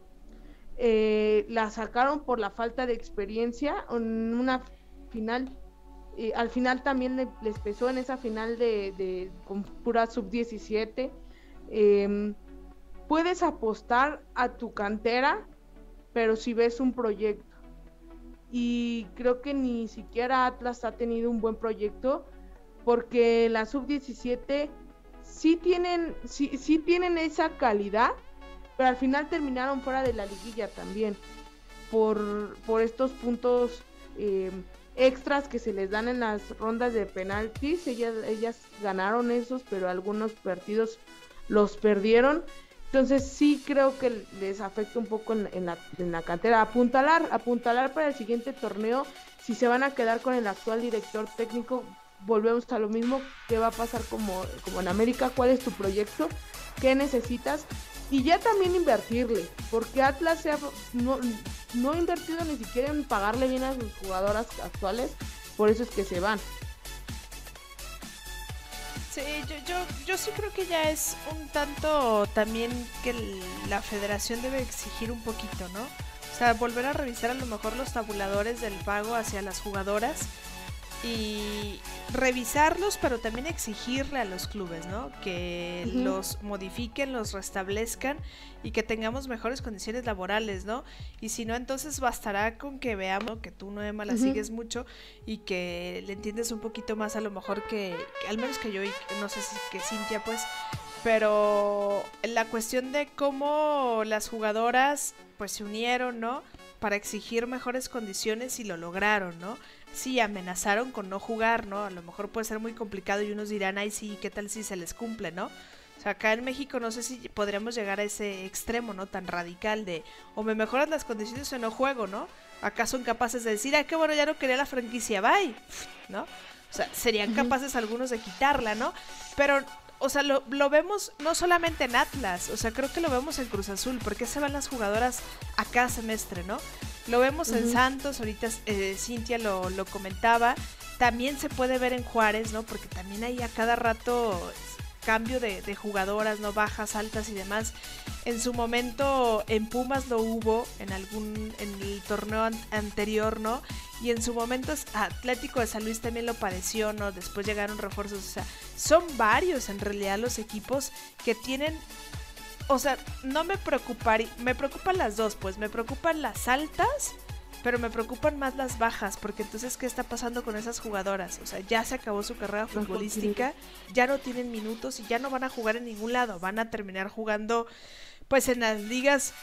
Eh, la sacaron por la falta de experiencia en una final. al final también les pesó en esa final de, de con pura sub-17. Em, puedes apostar a tu cantera, pero si ves un proyecto. Y creo que ni siquiera Atlas ha tenido un buen proyecto porque la sub-17 sí tienen, sí, sí tienen esa calidad, pero al final terminaron fuera de la liguilla también, por, por estos puntos eh, extras que se les dan en las rondas de penaltis, ellas, ellas ganaron esos, pero algunos partidos los perdieron. Entonces sí creo que les afecta un poco en, la, en la cantera. Apuntalar, apuntalar para el siguiente torneo. Si se van a quedar con el actual director técnico, volvemos a lo mismo. ¿Qué va a pasar como, como en América? ¿Cuál es tu proyecto? ¿Qué necesitas? Y ya también invertirle, porque Atlas se ha, no, no ha invertido ni siquiera en pagarle bien a sus jugadoras actuales, por eso es que se van. Sí, yo, yo, yo sí creo que ya es un tanto también que la federación debe exigir un poquito, ¿no? O sea, volver a revisar a lo mejor los tabuladores del pago hacia las jugadoras y revisarlos, pero también exigirle a los clubes, ¿no? Que los modifiquen, los restablezcan y que tengamos mejores condiciones laborales, ¿no? Y si no, entonces bastará con que veamos que tú, no Emma, la sigues mucho y que le entiendes un poquito más a lo mejor que, al menos que yo y no sé si que Cintia, pues, pero la cuestión de cómo las jugadoras pues se unieron, ¿no? Para exigir mejores condiciones y lo lograron, ¿no? sí amenazaron con no jugar, ¿no? A lo mejor puede ser muy complicado y unos dirán, ay, sí, ¿qué tal si se les cumple, ¿no? O sea, acá en México no sé si podríamos llegar a ese extremo, ¿no? Tan radical de, o me mejoras las condiciones o no juego, ¿no? Acá son capaces de decir, ay, qué bueno, ya no quería la franquicia, bye, ¿no? O sea, serían capaces algunos de quitarla, ¿no? Pero o sea, lo, lo, vemos no solamente en Atlas, o sea, creo que lo vemos en Cruz Azul, porque se van las jugadoras a cada semestre, ¿no? Lo vemos en Santos, ahorita eh, Cintia lo, lo, comentaba, también se puede ver en Juárez, ¿no? Porque también hay a cada rato cambio de, de, jugadoras, ¿no? Bajas, altas y demás. En su momento en Pumas lo hubo, en algún, en el torneo anterior, ¿no? Y en su momento Atlético de San Luis también lo padeció, ¿no? Después llegaron refuerzos, o sea, son varios en realidad los equipos que tienen o sea, no me preocuparía, me preocupan las dos, pues me preocupan las altas pero me preocupan más las bajas, porque entonces, ¿qué está pasando con esas jugadoras? O sea, ya se acabó su carrera futbolística, ya no tienen minutos y ya no van a jugar en ningún lado, van a terminar jugando pues en las ligas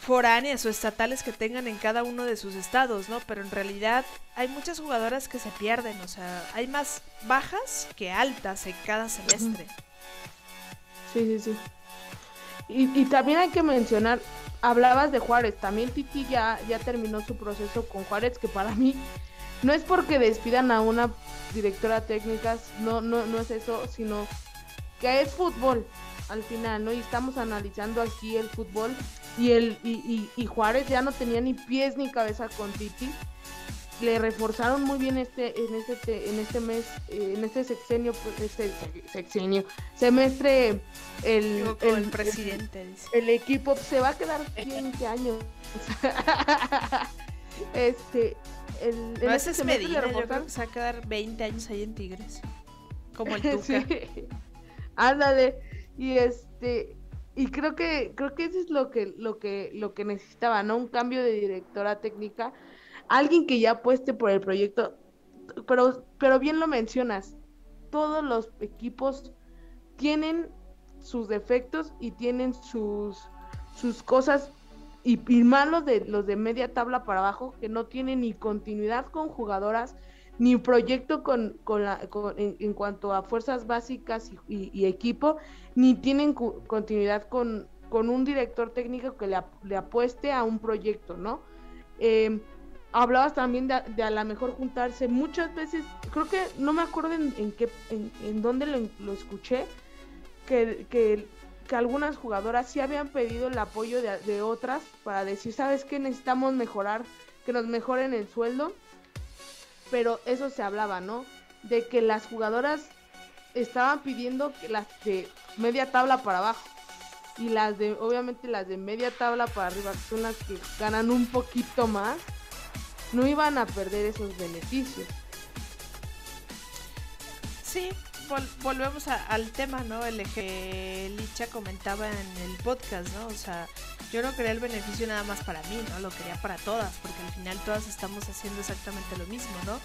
foráneas o estatales que tengan en cada uno de sus estados, ¿no? Pero en realidad hay muchas jugadoras que se pierden, o sea, hay más bajas que altas en cada semestre. Sí, sí, sí. Y, y también hay que mencionar hablabas de Juárez, también Titi ya, ya terminó su proceso con Juárez, que para mí no es porque despidan a una directora técnica, no, no, no es eso, sino que es fútbol al final, ¿no? Y estamos analizando aquí el fútbol y el y, y Juárez ya no tenía ni pies ni cabeza con Titi le reforzaron muy bien este en este en este mes eh, en este sexenio pues, este sexenio semestre el, el, presidente el, equipo se va a quedar 20 años. Este el, no, ese es Medina, yo creo que se va a quedar 20 años ahí en Tigres como el Tuca. Ándale y este y creo que creo que eso es lo que lo que lo que necesitaba no un cambio de directora técnica alguien que ya apueste por el proyecto, pero, pero bien lo mencionas, todos los equipos tienen sus defectos y tienen sus, sus cosas y, y malos de los de media tabla para abajo que no tienen ni continuidad con jugadoras ni proyecto con, con la, en, cuanto a fuerzas básicas y, equipo ni tienen continuidad con, con un director técnico que le, le apueste a un proyecto, ¿no? Eh, hablabas también de, a lo mejor juntarse muchas veces, creo que no me acuerdo en, qué, en, dónde lo, escuché, que, que, algunas jugadoras sí habían pedido el apoyo de, de, otras para decir, ¿sabes qué? Necesitamos mejorar, que nos mejoren el sueldo, pero eso se hablaba, ¿no? De que las jugadoras estaban pidiendo que las de media tabla para abajo y las de, obviamente las de media tabla para arriba, son las que ganan un poquito más, no iban a perder esos beneficios. Sí, volvemos al tema, ¿no? El que Licha comentaba en el podcast, ¿no? O sea, yo no quería el beneficio nada más para mí, ¿no? Lo quería para todas, porque al final todas estamos haciendo exactamente lo mismo, ¿no?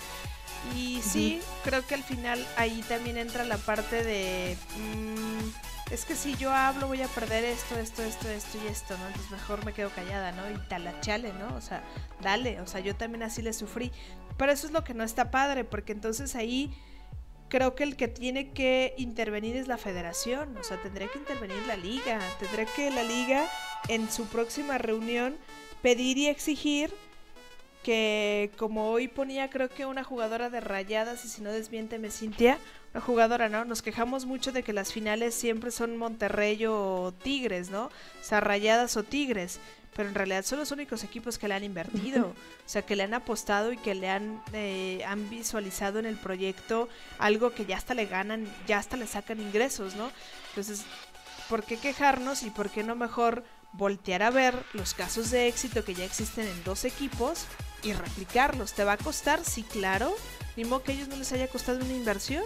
Y sí, creo que al final ahí también entra la parte de... Mm, es que si yo hablo voy a perder esto, esto, esto, esto y esto, ¿no? Entonces mejor me quedo callada, ¿no? Y talachale, ¿no? O sea, dale, o sea, yo también así le sufrí. Pero eso es lo que no está padre, porque entonces ahí creo que el que tiene que intervenir es la federación, o sea, tendría que intervenir la liga, tendría que la liga en su próxima reunión pedir y exigir que como hoy ponía creo que una jugadora de rayadas y si no desmiénteme Cintia, una jugadora, ¿no? Nos quejamos mucho de que las finales siempre son Monterrey o Tigres, ¿no? O sea, rayadas o Tigres, pero en realidad son los únicos equipos que le han invertido, o sea, que le han apostado y que le han, eh, han visualizado en el proyecto algo que ya hasta le ganan, ya hasta le sacan ingresos, ¿no? Entonces, ¿por qué quejarnos y por qué no mejor voltear a ver los casos de éxito que ya existen en dos equipos y replicarlos. ¿Te va a costar? Sí, claro. Ni modo que a ellos no les haya costado una inversión.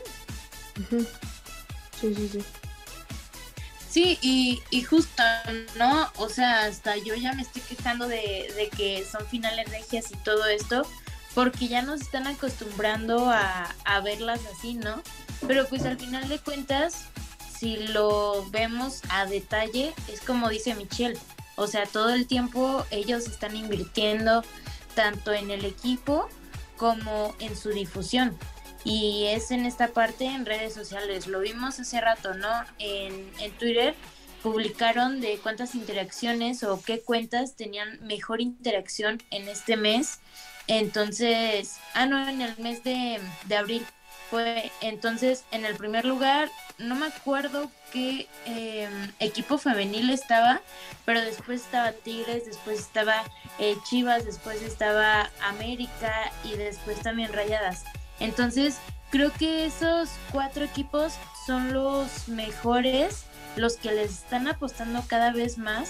Sí, sí, sí. Sí, y, y, justo, ¿no? O sea, hasta yo ya me estoy quejando de, de, que son finales regias y todo esto, porque ya nos están acostumbrando a, a verlas así, ¿no? Pero pues al final de cuentas, si lo vemos a detalle, es como dice Michelle, o sea, todo el tiempo ellos están invirtiendo tanto en el equipo como en su difusión. Y es en esta parte en redes sociales. Lo vimos hace rato, ¿no? En, en Twitter publicaron de cuántas interacciones o qué cuentas tenían mejor interacción en este mes. Entonces, ah, no, en el mes de, de abril fue entonces en el primer lugar, no me acuerdo qué em, equipo femenil estaba, pero después estaba Tigres, después estaba eh, Chivas, después estaba América y después también Rayadas. Entonces, creo que esos cuatro equipos son los mejores, los que les están apostando cada vez más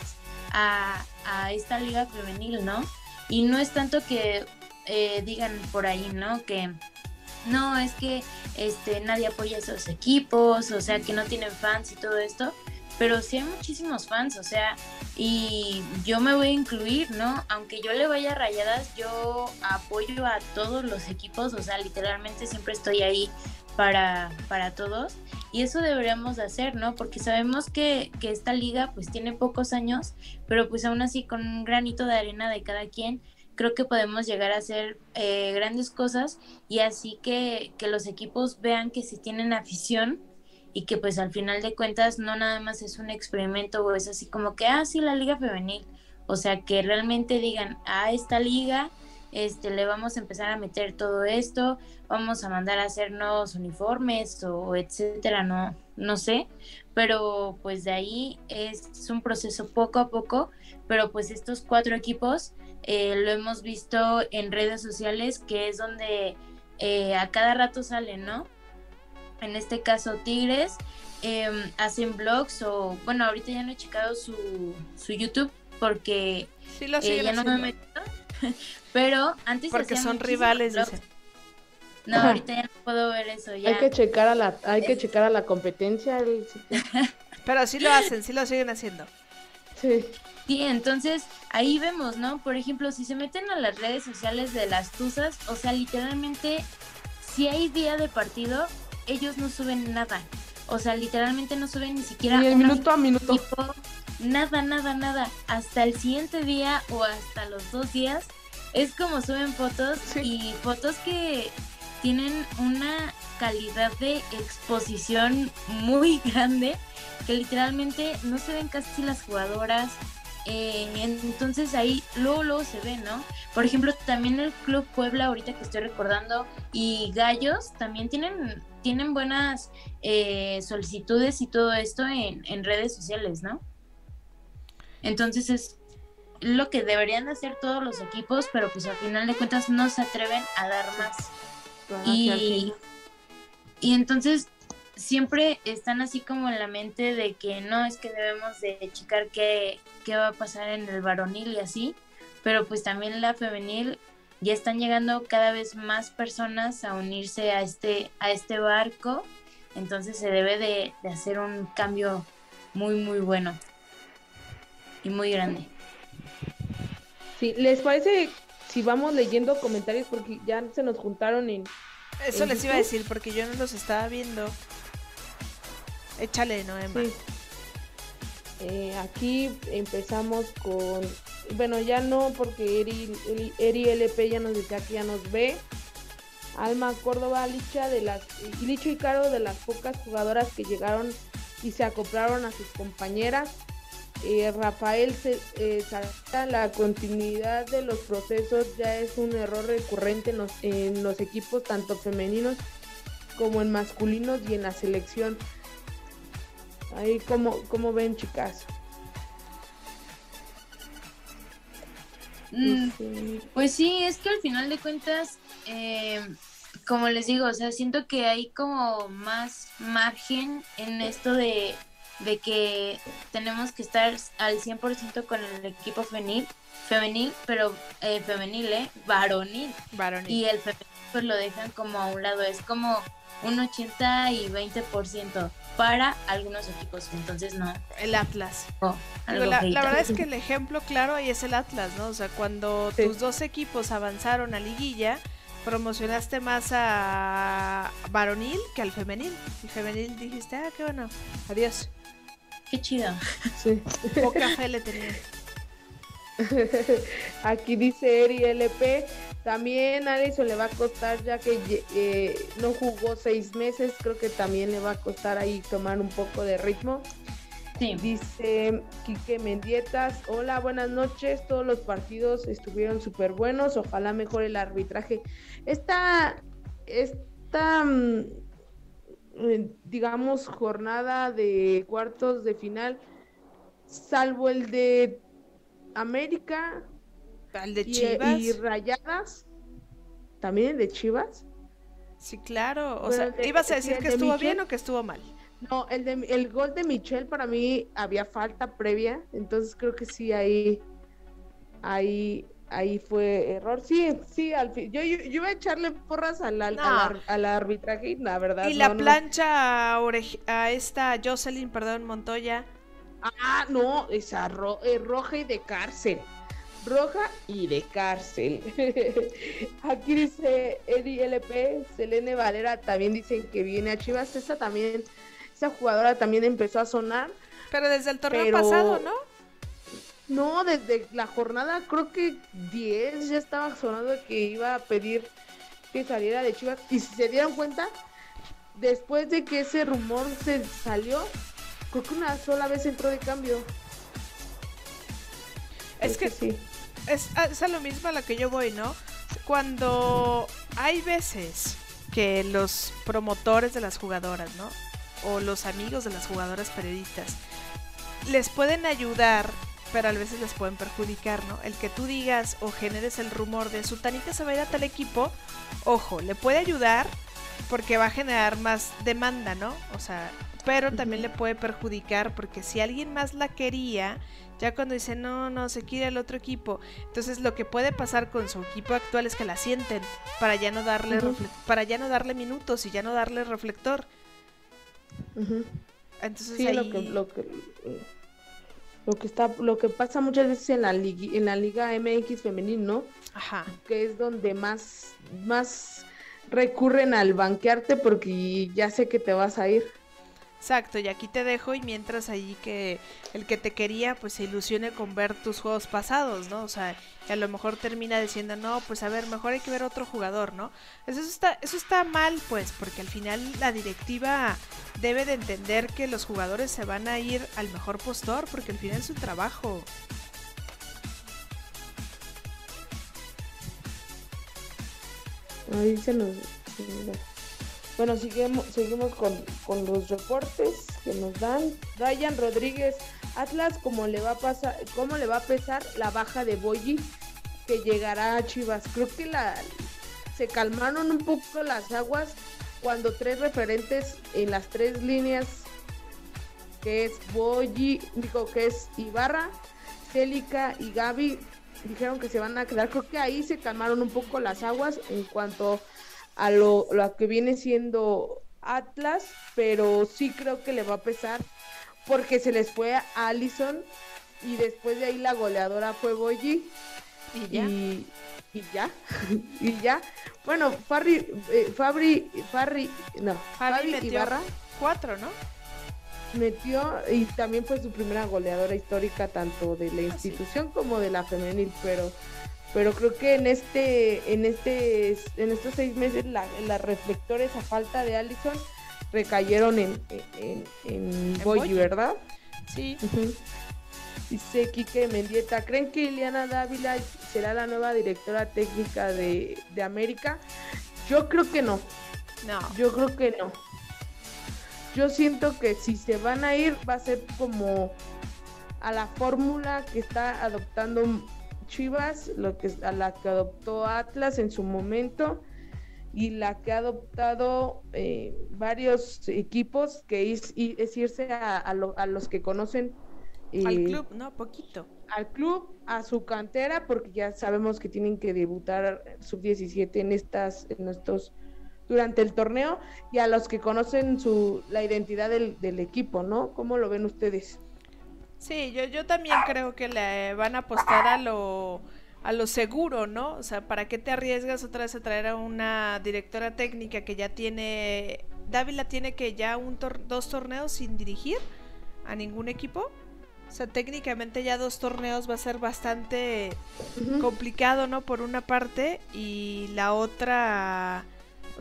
a, a esta liga femenil, ¿no? Y no es tanto que eh, digan por ahí, ¿no? Que no, es que este, nadie apoya esos equipos, o sea, que no tienen fans y todo esto, pero sí hay muchísimos fans, o sea, y yo me voy a incluir, ¿no? Aunque yo le vaya rayadas, yo apoyo a todos los equipos, o sea, literalmente siempre estoy ahí para, para todos. Y eso deberíamos de hacer, ¿no? Porque sabemos que, que esta liga pues tiene pocos años, pero pues aún así con un granito de arena de cada quien, creo que podemos llegar a hacer eh, grandes cosas y así que, que los equipos vean que si tienen afición y que pues al final de cuentas no nada más es un experimento o es así como que, ah, sí, la liga femenil. O sea, que realmente digan, ah, esta liga este, le vamos a empezar a meter todo esto, vamos a mandar a hacer nuevos uniformes o etcétera, no, no sé, pero pues de ahí es un proceso poco a poco, pero pues estos cuatro equipos eh, lo hemos visto en redes sociales, que es donde eh, a cada rato salen, ¿no? En este caso, Tigres em, hacen blogs o, bueno, ahorita ya no he checado su, su YouTube porque sí lo eh, ya no me meto, pero antes porque son rivales. No, ahorita ya no puedo ver eso. Ya. Hay que checar a la, hay que checar a la competencia. pero sí lo hacen, sí lo siguen haciendo. Sí. Sí, entonces ahí vemos, ¿no? Por ejemplo, si se meten a las redes sociales de las Tuzas, o sea, literalmente, si hay día de partido, ellos no suben nada. O sea, literalmente no suben ni siquiera. Ni el minuto a minuto. nada, nada, nada. Hasta el siguiente día o hasta los dos días es como suben fotos y fotos que tienen una calidad de exposición muy grande que literalmente no se ven casi las jugadoras, eh, entonces ahí luego, luego se ve, ¿no? Por ejemplo, también el Club Puebla, ahorita que estoy recordando, y Gallos también tienen, tienen buenas eh, solicitudes y todo esto en, en, redes sociales, ¿no? Entonces es lo que deberían hacer todos los equipos, pero pues al final de cuentas no se atreven a dar más. y, y entonces siempre están así como en la mente de que no es que debemos de checar qué, qué va a pasar en el varonil y así, pero pues también la femenil ya están llegando cada vez más personas a unirse a este, a este barco, entonces se debe de, de hacer un cambio muy muy bueno y muy grande. Sí, ¿les parece si vamos leyendo comentarios porque ya se nos juntaron en Eso les iba a decir porque yo no los estaba viendo. Échale, Noema. Sí. Eh, aquí empezamos con, bueno, ya no porque Eri, Eri LP ya nos decía que ya nos ve. Alma Córdoba Licha de las Licho y Caro de las pocas jugadoras que llegaron y se acoplaron a sus compañeras. Eh, Rafael eh, la continuidad de los procesos ya es un error recurrente en los equipos tanto femeninos como en masculinos y en la selección. Ahí como, como ven chicas. Mm, pues sí, es que al final de cuentas, eh, como les digo, o sea, siento que hay como más margen en esto de, de que tenemos que estar al 100% con el equipo femenil, femenil, pero eh, femenil, ¿eh? Varonil. Varonil. Y el femenil pues lo dejan como a un lado, es como un 80 y 20% para algunos equipos, entonces no. El Atlas. la, verdad es que el ejemplo claro ahí es el Atlas, ¿no? O sea, cuando tus dos equipos avanzaron a liguilla, promocionaste más a varonil que al femenil. El femenil dijiste, ah, qué bueno, adiós. Qué chido. Sí. Poca fe le tenía. Aquí dice Eri LP, también Alison le va a costar, ya que eh, no jugó seis meses, creo que también le va a costar ahí tomar un poco de ritmo. Sí. Dice Quique Mendietas, hola, buenas noches, todos los partidos estuvieron súper buenos, ojalá mejore el arbitraje. Esta, esta, mm, eh, digamos, jornada de cuartos de final, salvo el de América, ¿Al de Chivas? Y, Rayadas. ¿También de Chivas? Sí, claro. O sea, ¿ibas a decir que estuvo bien o que estuvo mal? No, el, de, el gol de Michelle para mí había falta previa, entonces creo que sí, ahí, ahí, ahí fue error. Sí, sí, al fin. Yo, yo, iba a echarle porras al, al, arbitraje, la verdad. Y la plancha a, esta Jocelyn, perdón, Montoya. Ah, no, esa eh, roja y de cárcel roja y de cárcel. Aquí dice Eddie LP, Selene Valera también dicen que viene a Chivas. Esa también, esa jugadora también empezó a sonar. Pero desde el torneo pasado, ¿no? No, desde la jornada creo que 10 ya estaba sonando que iba a pedir que saliera de Chivas. Y si se dieron cuenta, después de que ese rumor se salió, creo que una sola vez entró de cambio. Es que, sí es, es a lo mismo a la que yo voy, ¿no? Cuando hay veces que los promotores de las jugadoras, ¿no? O los amigos de las jugadoras periodistas les pueden ayudar, pero a veces les pueden perjudicar, ¿no? El que tú digas o generes el rumor de Sultanita se va a ir a tal equipo, ojo, le puede ayudar porque va a generar más demanda, ¿no? O sea, pero también le puede perjudicar porque si alguien más la quería ya cuando dice, no, no, se quiere el otro equipo. Entonces lo que puede pasar con su equipo actual es que la sienten para ya no darle, para ya no darle minutos y ya no darle reflector. Entonces sí, lo, que, lo, que, lo que está lo que pasa muchas veces en la liga, en la liga MX femenil, ¿no? Ajá. Que es donde más más recurren al banquearte porque ya sé que te vas a ir. Exacto, y aquí te dejo y mientras allí que el que te quería pues se ilusione con ver tus juegos pasados, ¿no? O sea, que a lo mejor termina diciendo, no, pues a ver, mejor hay que ver otro jugador, ¿no? Eso está, eso está mal pues, porque al final la directiva debe de entender que los jugadores se van a ir al mejor postor, porque al final es su trabajo. Ahí se nos... Bueno, seguimos, seguimos con, los reportes que nos dan. Ryan Rodríguez, Atlas, ¿cómo le va a pasar, cómo le va a pesar la baja de Boyi que llegará a Chivas? Creo que la se calmaron un poco las aguas cuando tres referentes en las tres líneas, que es Boyi, digo que es Ibarra, Célica y Gaby, dijeron que se van a quedar. Creo que ahí se calmaron un poco las aguas en cuanto a lo, que viene siendo Atlas, pero sí creo que le va a pesar porque se les fue a Allison y después de ahí la goleadora fue Boyi. Y ya. y ya, y ya. Bueno, Farri, eh, Fabri, Farri, no, Fabi Fabi Ibarra Cuatro, ¿no? metió y también fue su primera goleadora histórica tanto de la institución como de la femenil, pero pero creo que en este en este en estos seis meses la, las reflectores a falta de Allison recayeron en en, en, Boyi, Boyi. ¿verdad? Sí. Dice Quique Mendieta, ¿creen que Ileana Dávila será la nueva directora técnica de, de América? Yo creo que no, No. yo creo que no. Yo siento que si se van a ir va a ser como a la fórmula que está adoptando Chivas, lo que a la que adoptó Atlas en su momento y la que ha adoptado eh, varios equipos que es, y- es irse a, a lo- a los que conocen Al eh, club, ¿no? Poquito. al club, a su cantera, porque ya sabemos que tienen que debutar sub-17 en estas, en estos, durante el torneo, y a los que conocen su, la identidad del, del equipo, ¿no? ¿Cómo lo ven ustedes? Sí, yo, yo también creo que le van a apostar a lo, a lo seguro, ¿no? O sea, ¿para qué te arriesgas otra vez a traer a una directora técnica que ya tiene... Dávila tiene que ya un tor- dos torneos sin dirigir a ningún equipo. O sea, técnicamente ya dos torneos va a ser bastante complicado, ¿no? Por una parte y la otra,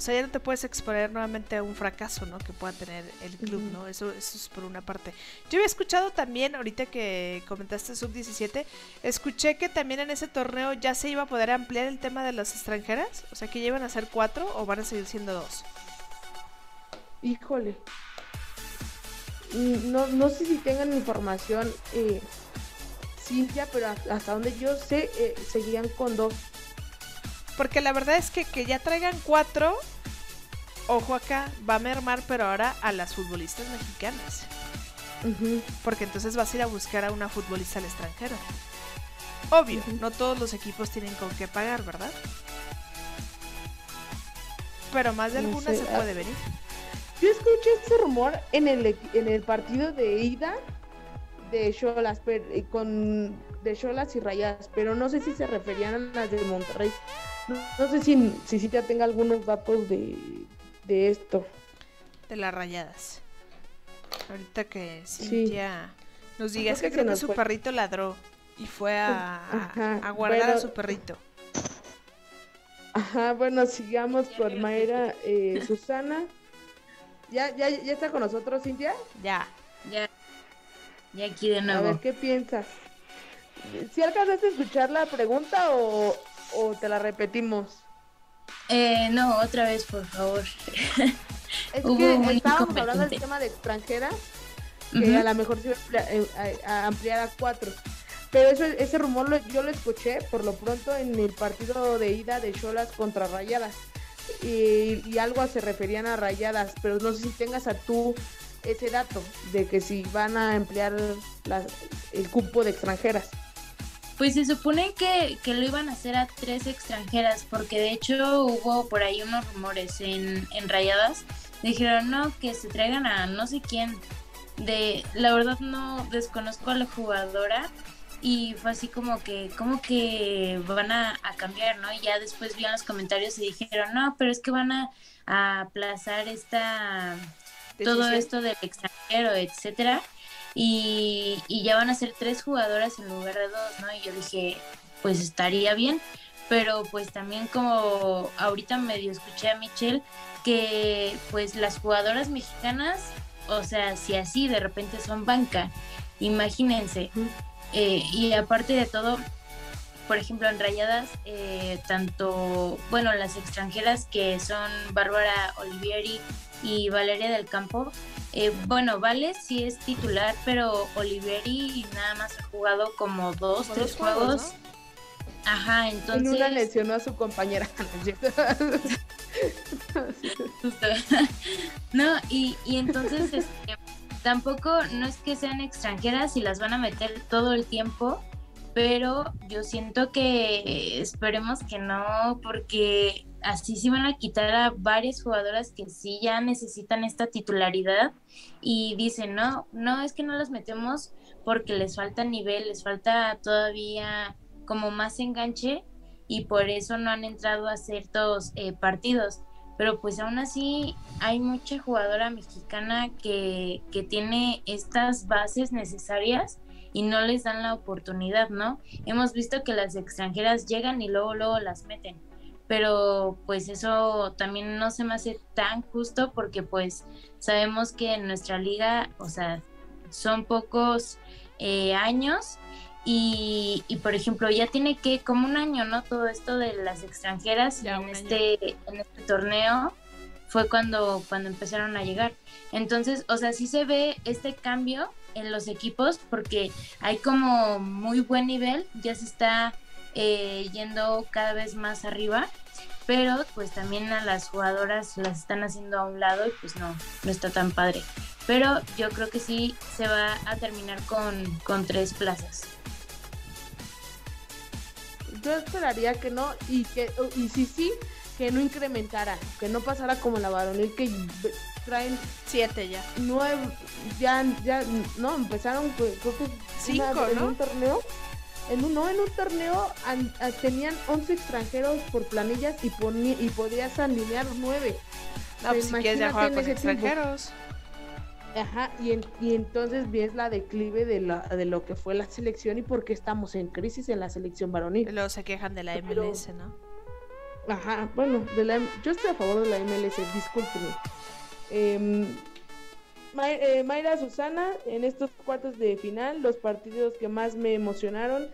o sea, ya no te puedes exponer nuevamente a un fracaso, ¿no? Que pueda tener el club. ¿no? Eso, eso es por una parte. Yo había escuchado también, ahorita que comentaste sub-17, escuché que también en ese torneo ya se iba a poder ampliar el tema de las extranjeras, o sea, que ya iban a ser cuatro o van a seguir siendo dos. Híjole. Mm, No, no sé si tengan información, eh, Cintia, pero hasta donde yo sé, eh, seguían con dos. Porque la verdad es que que ya traigan cuatro, ojo acá, va a mermar, pero ahora a las futbolistas mexicanas. Porque entonces vas a ir a buscar a una futbolista al extranjero. Obvio, no todos los equipos tienen con qué pagar, ¿verdad? Pero más de No alguna sé, se ah. puede venir. Yo escuché ese rumor en el, en el partido de ida de Cholas, eh, con de Cholas y Rayadas, pero no sé si se referían a las de Monterrey. No, sé si, si Cintia tenga algunos datos de, de esto. De las rayadas. Ahorita que Sí. Cintia nos diga, Creo es que que creo su fue. perrito ladró y fue a, a- Ajá, a guardar a su perrito. Ajá, bueno, sigamos con Mayra eh, Susana. ¿Ya, ya, ¿Ya está con nosotros, Cintia? Ya. Ya, ya aquí de A nuevo. ver, ¿qué piensas? ¿Si alcanzaste a escuchar la pregunta o, o te la repetimos? Eh, no, otra vez, por favor. Es Hubo que estábamos hablando del tema de extranjeras, que a lo mejor se iba a amplia- eh, ampliar a cuatro. Pero eso, ese rumor lo- yo lo escuché por lo pronto en el partido de ida de Cholas contra Rayadas. Y, y algo se referían a Rayadas, pero no sé si tengas a tú ese dato de que si van a emplear las- el cupo de extranjeras. Pues se supone que, que lo iban a hacer a tres extranjeras, porque de hecho hubo por ahí unos rumores en, en Rayadas. Dijeron, no, que se traigan a no sé quién. De, la verdad no desconozco a la jugadora y fue así como que, como que van a, a cambiar, ¿no? Y ya después vi en los comentarios y dijeron, no, pero es que van a, a aplazar esta, todo esto del extranjero, etcétera, y, y ya van a ser tres jugadoras en lugar de dos, ¿no? Y yo dije, pues estaría bien, pero pues también como ahorita medio escuché a Michelle que pues las jugadoras mexicanas, o sea, si así de repente son banca, imagínense, eh, y aparte de todo, por ejemplo, en Rayadas, eh, tanto, bueno, las extranjeras que son Bárbara Olivieri y Valeria del Campo, eh, bueno, Vale sí es titular, pero Olivieri nada más ha jugado como dos, Como tres juegos. Ajá, En una entonces... lesionó a su compañera. no, y, y entonces este, tampoco no es que sean extranjeras y las van a meter todo el tiempo, pero yo siento que esperemos que no, porque así sí van a quitar a varias jugadoras que sí ya necesitan esta titularidad y dicen, no, no, es que no las metemos porque les falta nivel, les falta todavía como más enganche y por eso no han entrado a ciertos eh, partidos. Pero pues aún así hay mucha jugadora mexicana que, que tiene estas bases necesarias y no les dan la oportunidad, ¿no? Hemos visto que las extranjeras llegan y luego, luego las meten pero pues eso también no se me hace tan justo porque pues sabemos que en nuestra liga, o sea, son pocos eh, años y, por ejemplo ya tiene que como un año, ¿no? Todo esto de las extranjeras en este, en este torneo fue cuando, cuando empezaron a llegar. Entonces, o sea, sí se ve este cambio en los equipos porque hay como muy buen nivel, ya se está eh, yendo cada vez más arriba, pero pues también a las jugadoras las están haciendo a un lado y pues no, no está tan padre. Pero yo creo que sí se va a terminar con, con tres plazas. Yo esperaría que no y que y sí sí que no incrementara, que no pasara como la varonil que traen siete ya. Nueve ya ya no empezaron creo que cinco, en un torneo en un, no, en un torneo tenían 11 extranjeros por planillas y, y podías alinear 9. No, pues si quieres ya jugar con extranjeros. Ajá, y, y entonces ves la declive de, la, de lo que fue la selección y por qué estamos en crisis en la selección varonil. Luego se quejan de la MLS, ¿no? Ajá, bueno, de la, yo estoy a favor de la MLS, discúlpenme. Eh, eh, Mayra Susana, en estos cuartos de final, los partidos que más me emocionaron,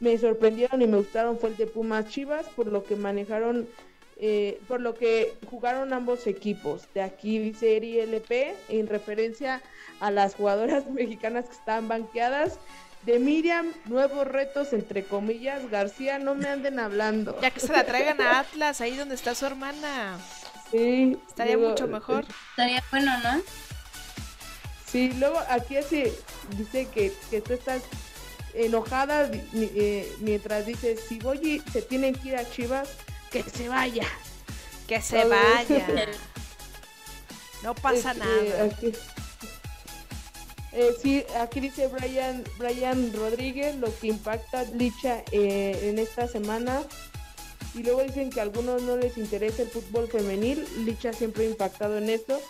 me sorprendieron y me gustaron fue el de Pumas Chivas, por lo que manejaron, eh, por lo que jugaron ambos equipos. De aquí dice Eri LP, en referencia a las jugadoras mexicanas que estaban banqueadas. De Miriam, nuevos retos, entre comillas. García, no me anden hablando. Ya que se la traigan a Atlas, ahí donde está su hermana. Sí. Estaría mucho mejor. Estaría bueno, ¿no? Sí, luego aquí así dice que, que tú estás enojada eh, mientras dices, si voy y se tienen que ir a Chivas, que se vaya. Que se vaya. no pasa este, nada. Aquí, eh, sí, aquí dice Brian, Brian Rodríguez, lo que impacta Licha eh, en esta semana. Y luego dicen que a algunos no les interesa el fútbol femenil. Licha siempre ha impactado en esto.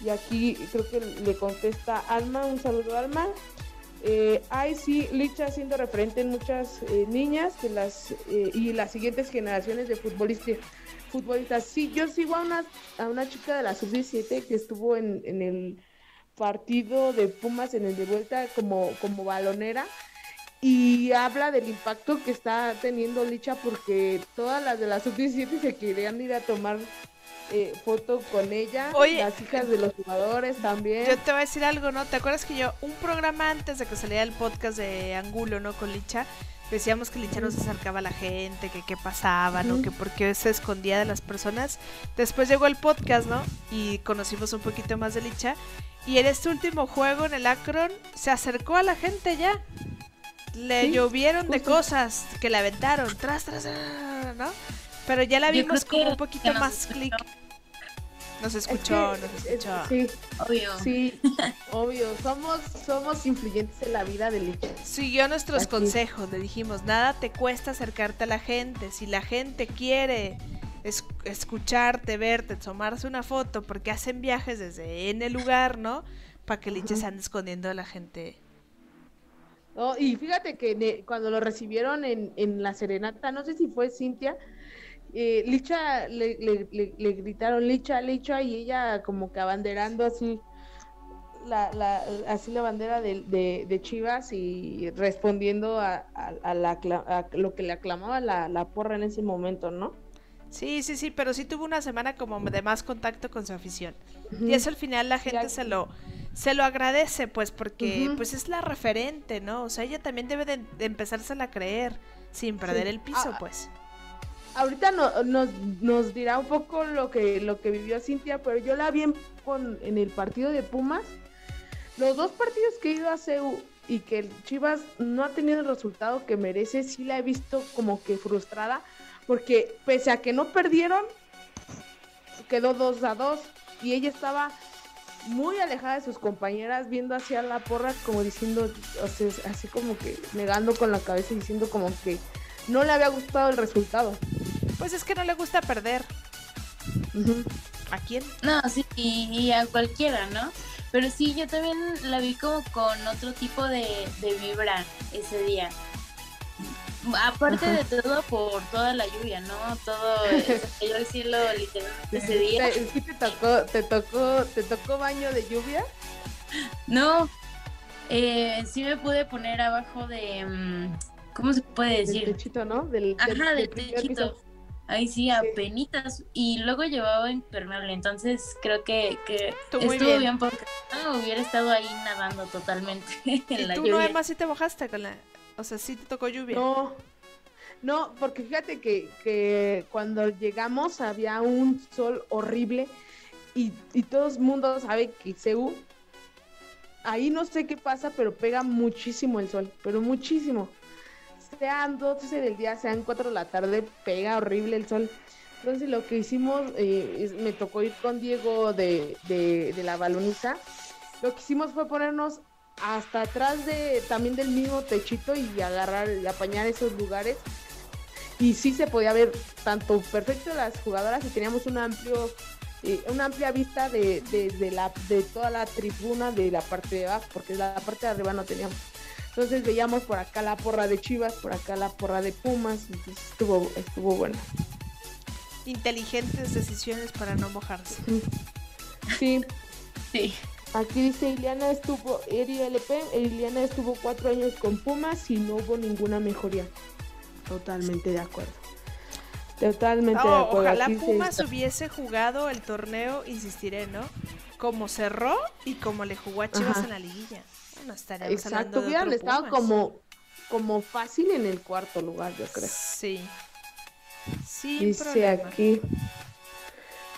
Y aquí creo que le contesta Alma, un saludo Alma. Eh, ay, sí, Licha siendo referente en muchas eh, niñas que las, eh, y las siguientes generaciones de futbolistas. futbolistas. Sí, yo sigo a una, a una chica de la sub-17 que estuvo en, en, el partido de Pumas en el de vuelta como, como balonera y habla del impacto que está teniendo Licha porque todas las de la sub-17 se querían ir a tomar eh, foto con ella, las hijas de los jugadores también. Yo te voy a decir algo, ¿no? ¿Te acuerdas que yo, un programa antes de que saliera el podcast de Angulo, ¿no? Con Licha, decíamos que Licha no se acercaba a la gente, que qué pasaba, ¿no? Que por qué se escondía de las personas. Después llegó el podcast, ¿no? Y conocimos un poquito más de Licha. Y en este último juego, en el Akron, se acercó a la gente ya. Le llovieron de cosas que le aventaron, tras, tras, ¿no? Pero ya la vimos como un poquito más clic. Nos escuchó, nos escuchó. Sí, obvio. Sí, obvio. Somos, somos influyentes en la vida de Licha. Siguió nuestros consejos. Le dijimos, nada te cuesta acercarte a la gente. Si la gente quiere escucharte, verte, tomarse una foto, porque hacen viajes desde en el lugar, ¿no? Para que Licha se ande escondiendo a la gente. Oh, y fíjate que cuando lo recibieron en, en la serenata, no sé si fue Cintia, eh, Licha le, le, gritaron Licha, Licha y ella como que abanderando así la, la, así la bandera de, de, Chivas y respondiendo a, a, la, lo que le aclamaba la, la, porra en ese momento, ¿no? Sí, sí, sí, pero sí tuvo una semana como de más contacto con su afición. Y eso al final la gente se lo se lo agradece, pues, porque pues es la referente, ¿no? O sea, ella también debe de, empezársela a creer sin perder el piso, ah, pues ahorita no, nos, nos dirá un poco lo que, lo que vivió Cintia, pero yo la vi en, en el partido de Pumas. Los dos partidos que he ido a CEU y que Chivas no ha tenido el resultado que merece, sí la he visto como que frustrada, porque pese a que no perdieron, quedó 2 a 2 y ella estaba muy alejada de sus compañeras, viendo hacia la porra como diciendo, así como que negando con la cabeza y diciendo como que no le había gustado el resultado. Pues es que no le gusta perder. ¿A quién? No, sí, y, a cualquiera, ¿no? Pero sí, yo también la vi como con otro tipo de, de vibra ese día. Aparte de todo por toda la lluvia, ¿no? Todo cayó el cielo literalmente ese día. ¿Sí te tocó, te tocó, te tocó baño de lluvia? No, eh, sí me pude poner abajo de, mm, ¿cómo se puede decir? Del techito, ¿no? Del, Ajá, del, techito. Ahí sí, a penitas. Y luego llevaba impermeable. Entonces creo que, que estuvo bien. porque no, hubiera estado ahí nadando totalmente en ¿Y tú no, además sí te mojaste con la... O sea, sí te tocó lluvia. No, no, porque fíjate que, que cuando llegamos había un sol horrible y, y todo el mundo sabe que Seúl, ahí no sé qué pasa, pero pega muchísimo el sol, pero muchísimo. Sean 12 del día, sean 4 de la tarde, pega horrible el sol. Entonces lo que hicimos, eh, me tocó ir con Diego de, de, de la baloniza. Lo que hicimos fue ponernos hasta atrás de también del mismo techito y agarrar y apañar esos lugares. Y sí se podía ver tanto perfecto las jugadoras y teníamos un amplio eh, una amplia vista de, de, la, de toda la tribuna de la parte de abajo, porque la parte de arriba no teníamos. Entonces veíamos por acá la porra de Chivas, por acá la porra de Pumas, entonces estuvo, estuvo bueno. Inteligentes decisiones para no mojarse. Sí. Sí. Aquí dice Iliana estuvo, Eri LP, Iliana estuvo cuatro años con Pumas y no hubo ninguna mejoría. Totalmente de acuerdo. Totalmente de acuerdo. Ojalá Pumas hubiese jugado el torneo, insistiré, ¿no? Como cerró y como le jugó a Chivas en la liguilla. Bueno, estaríamos Exacto, hubieran estado como, como fácil en el cuarto lugar, yo creo. Sí. Sí. Dice aquí.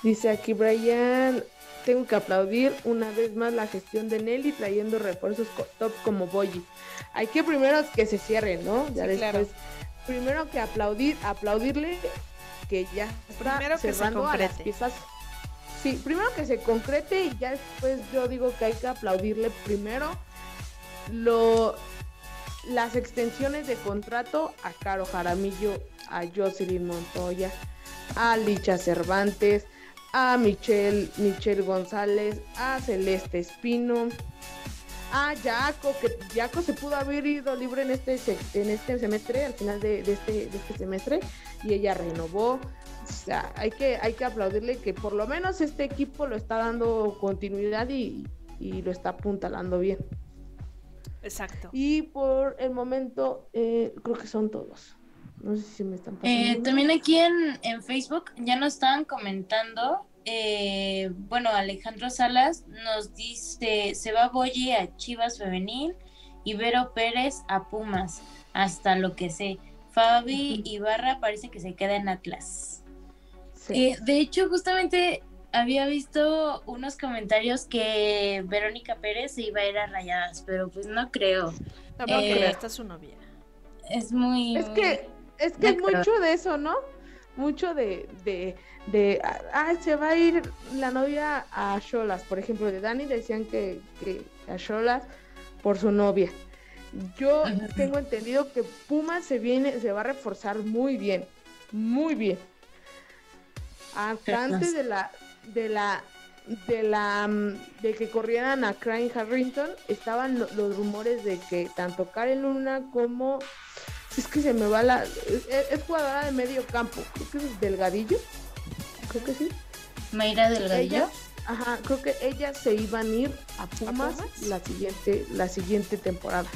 Dice aquí Brian, tengo que aplaudir una vez más la gestión de Nelly trayendo refuerzos top como Boyi. Hay que primero que se cierren, ¿no? Ya después. Primero que aplaudir, aplaudirle que ya está primero cerrando que se a las piezas. Sí, primero que se concrete y ya después yo digo que hay que aplaudirle primero lo las extensiones de contrato a Caro Jaramillo, a Jocelyn Montoya, a Licha Cervantes, a Michelle, Michelle González, a Celeste Espino, a Jaco, que Jaco se pudo haber ido libre en este, en este semestre, al final de, este, de este semestre, y ella renovó. O sea, hay que, hay que aplaudirle que por lo menos este equipo lo está dando continuidad y, lo está apuntalando bien. Exacto. Y por el momento, eh, creo que son todos. No sé si me están pasando. Eh, también aquí en, en, Facebook ya nos estaban comentando. Eh, bueno, Alejandro Salas nos dice: se va Boye a Chivas Femenil y Vero Pérez a Pumas, hasta lo que sé. Fabi Ibarra parece que se queda en Atlas. Eh, de hecho, justamente había visto unos comentarios que Verónica Pérez se iba a ir a Rayadas, pero pues no creo. No, porque esta es su novia. Es muy. Es que es que es mucho de eso, ¿no? Mucho de, de, de, ah, se va a ir la novia a Cholas, por ejemplo, de Dani decían que, que a Cholas por su novia. Yo tengo entendido que Puma se viene, se va a reforzar muy bien, muy bien. antes de la, de la, de la, mm, de que corrieran a Crane Harrington, estaban los rumores de que tanto Karen Luna como es que se me va la. Es, jugadora de medio campo. Creo que es Delgadillo. Creo que sí. Mayra Delgadillo. ajá, creo que ellas se iban a ir a Pumas, la siguiente la siguiente temporada.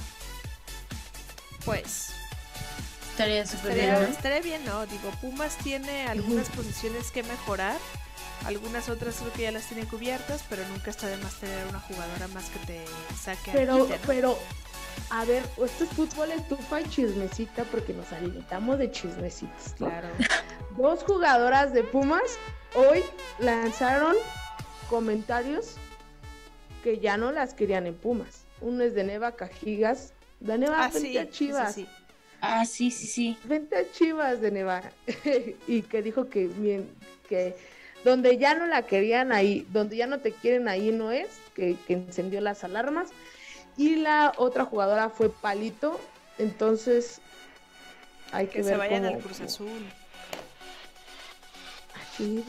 Pues. Estaría súper bien. Estaría bien, ¿no? Digo, Pumas tiene algunas posiciones que mejorar. Algunas otras creo que ya las tiene cubiertas, pero nunca está de más tener una jugadora más que te saque pero, Pero a ver, esto es fútbol estufa y chismecita porque nos alimentamos de chismecitos. Claro. Dos jugadoras de Pumas hoy lanzaron comentarios que ya no las querían en Pumas. Uno es de Neva Cajigas. De Neva, ah, vente Chivas. Ah, sí, sí, sí. Vente a Chivas de Neva. y que dijo que bien, que donde ya no la querían ahí, donde ya no te quieren ahí no es, que, que encendió las alarmas y la otra jugadora fue Palito. Entonces, hay que, Que, ver se vayan cómo- al Cruz Azul. A Chivas.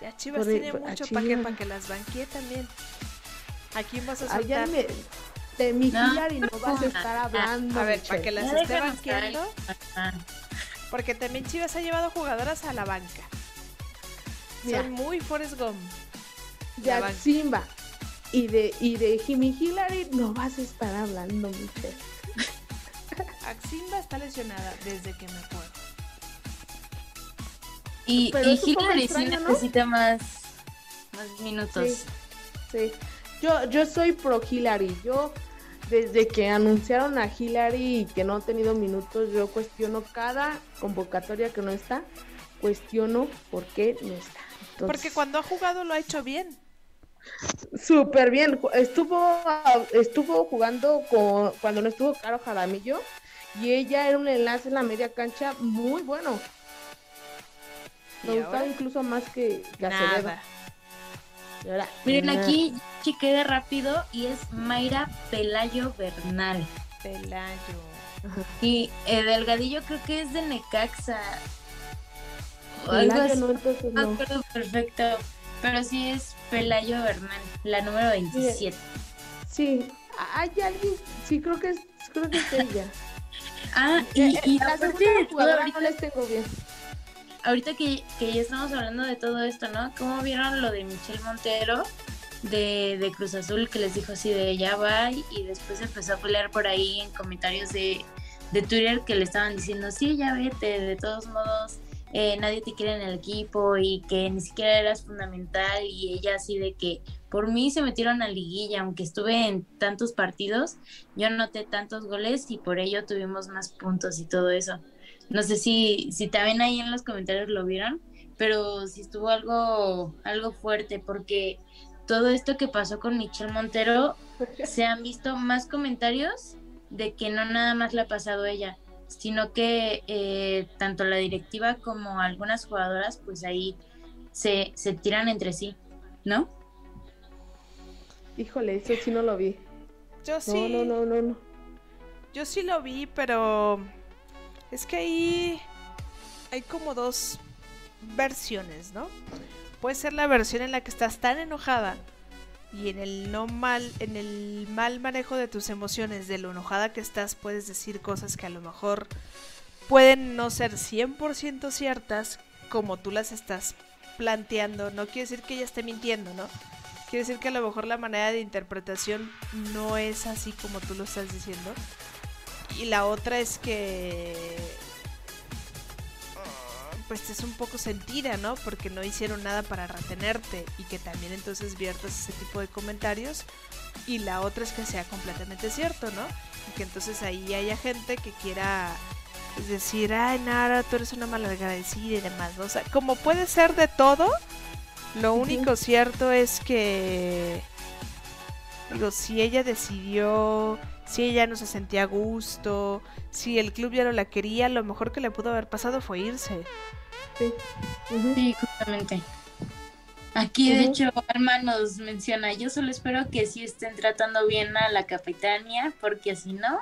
Ya Chivas Por tiene mucho para que, pa' que las banquee también. ¿A quién vas a soltar? me, de mi No, Hillary no vas a estar hablando. A ver, para que las esté banqueando. Porque también Chivas ha llevado jugadoras a la banca. Mira. Son muy Forrest Gump. de la banca. Simba y de, y de Jimmy Hillary no vas a estar hablando, Michelle. Aximba está lesionada desde que me acuerdo. Y, Pero Hillary sí necesita más, más minutos. Sí. Sí. Yo, yo soy pro Hillary. Yo, desde que anunciaron a Hillary y que no ha tenido minutos, yo cuestiono cada convocatoria que no está. Cuestiono por qué no está. Entonces, Porque cuando ha jugado lo ha hecho bien. Súper bien. Estuvo, estuvo jugando con, cuando no estuvo Caro Jaramillo y ella era un enlace en la media cancha muy bueno. ¿Y Me gustaba ahora? incluso más que. Y ahora, Miren, nada. aquí chequé rápido y es Mayra Pelayo Bernal. Pelayo. Y eh, Delgadillo creo que es de Necaxa. Algo así. no, entonces perfecto. Pero sí es Pelayo Bernal, la número 27. Sí, hay alguien, sí creo que es, creo que es ella. Ah, Eh, y, eh, y la aparte segunda de todo, jugadora ahorita, no les tengo bien. ahorita que, que ya estamos hablando de todo esto, ¿no? ¿Cómo vieron lo de Michelle Montero de, de Cruz Azul que les dijo así de ya va y después empezó a pelear por ahí en comentarios de, de Twitter que le estaban diciendo sí, ya vete, de todos modos eh, nadie te quiere en el equipo y que ni siquiera eras fundamental y ella así de que por mí se metieron a liguilla, aunque estuve en tantos partidos, yo anoté tantos goles y por ello tuvimos más puntos y todo eso. No sé si, si también ahí en los comentarios lo vieron, pero sí estuvo algo, algo fuerte porque todo esto que pasó con Michelle Montero, se han visto más comentarios de que no nada más le ha pasado a ella, sino que eh, tanto la directiva como algunas jugadoras pues ahí se, se tiran entre sí, ¿no? Híjole, eso sí no lo vi. Yo No, sí. no, no, no, no. Yo sí lo vi, pero es que ahí hay como dos versiones, ¿no? Puede ser la versión en la que estás tan enojada y en el no mal, en el mal manejo de tus emociones, de lo enojada que estás, puedes decir cosas que a lo mejor pueden no ser 100% ciertas como tú las estás planteando. No quiere decir que ella esté mintiendo, ¿no? Quiere decir que a lo mejor la manera de interpretación no es así como tú lo estás diciendo. Y la otra es que pues es un poco sentida, ¿no? Porque no hicieron nada para retenerte y que también entonces viertas ese tipo de comentarios. Y la otra es que sea completamente cierto, ¿no? Y que entonces ahí haya gente que quiera decir, ay, Nara, tú eres una malagradecida y demás, ¿no? O sea, como puede ser de todo, lo único cierto es que, digo, si ella decidió, si ella no se sentía a gusto, si el club ya no la quería, lo mejor que le pudo haber pasado fue irse. Sí. Sí, justamente. Aquí, de hecho, Alma nos menciona, yo solo espero que sí estén tratando bien a la capitania, porque si no,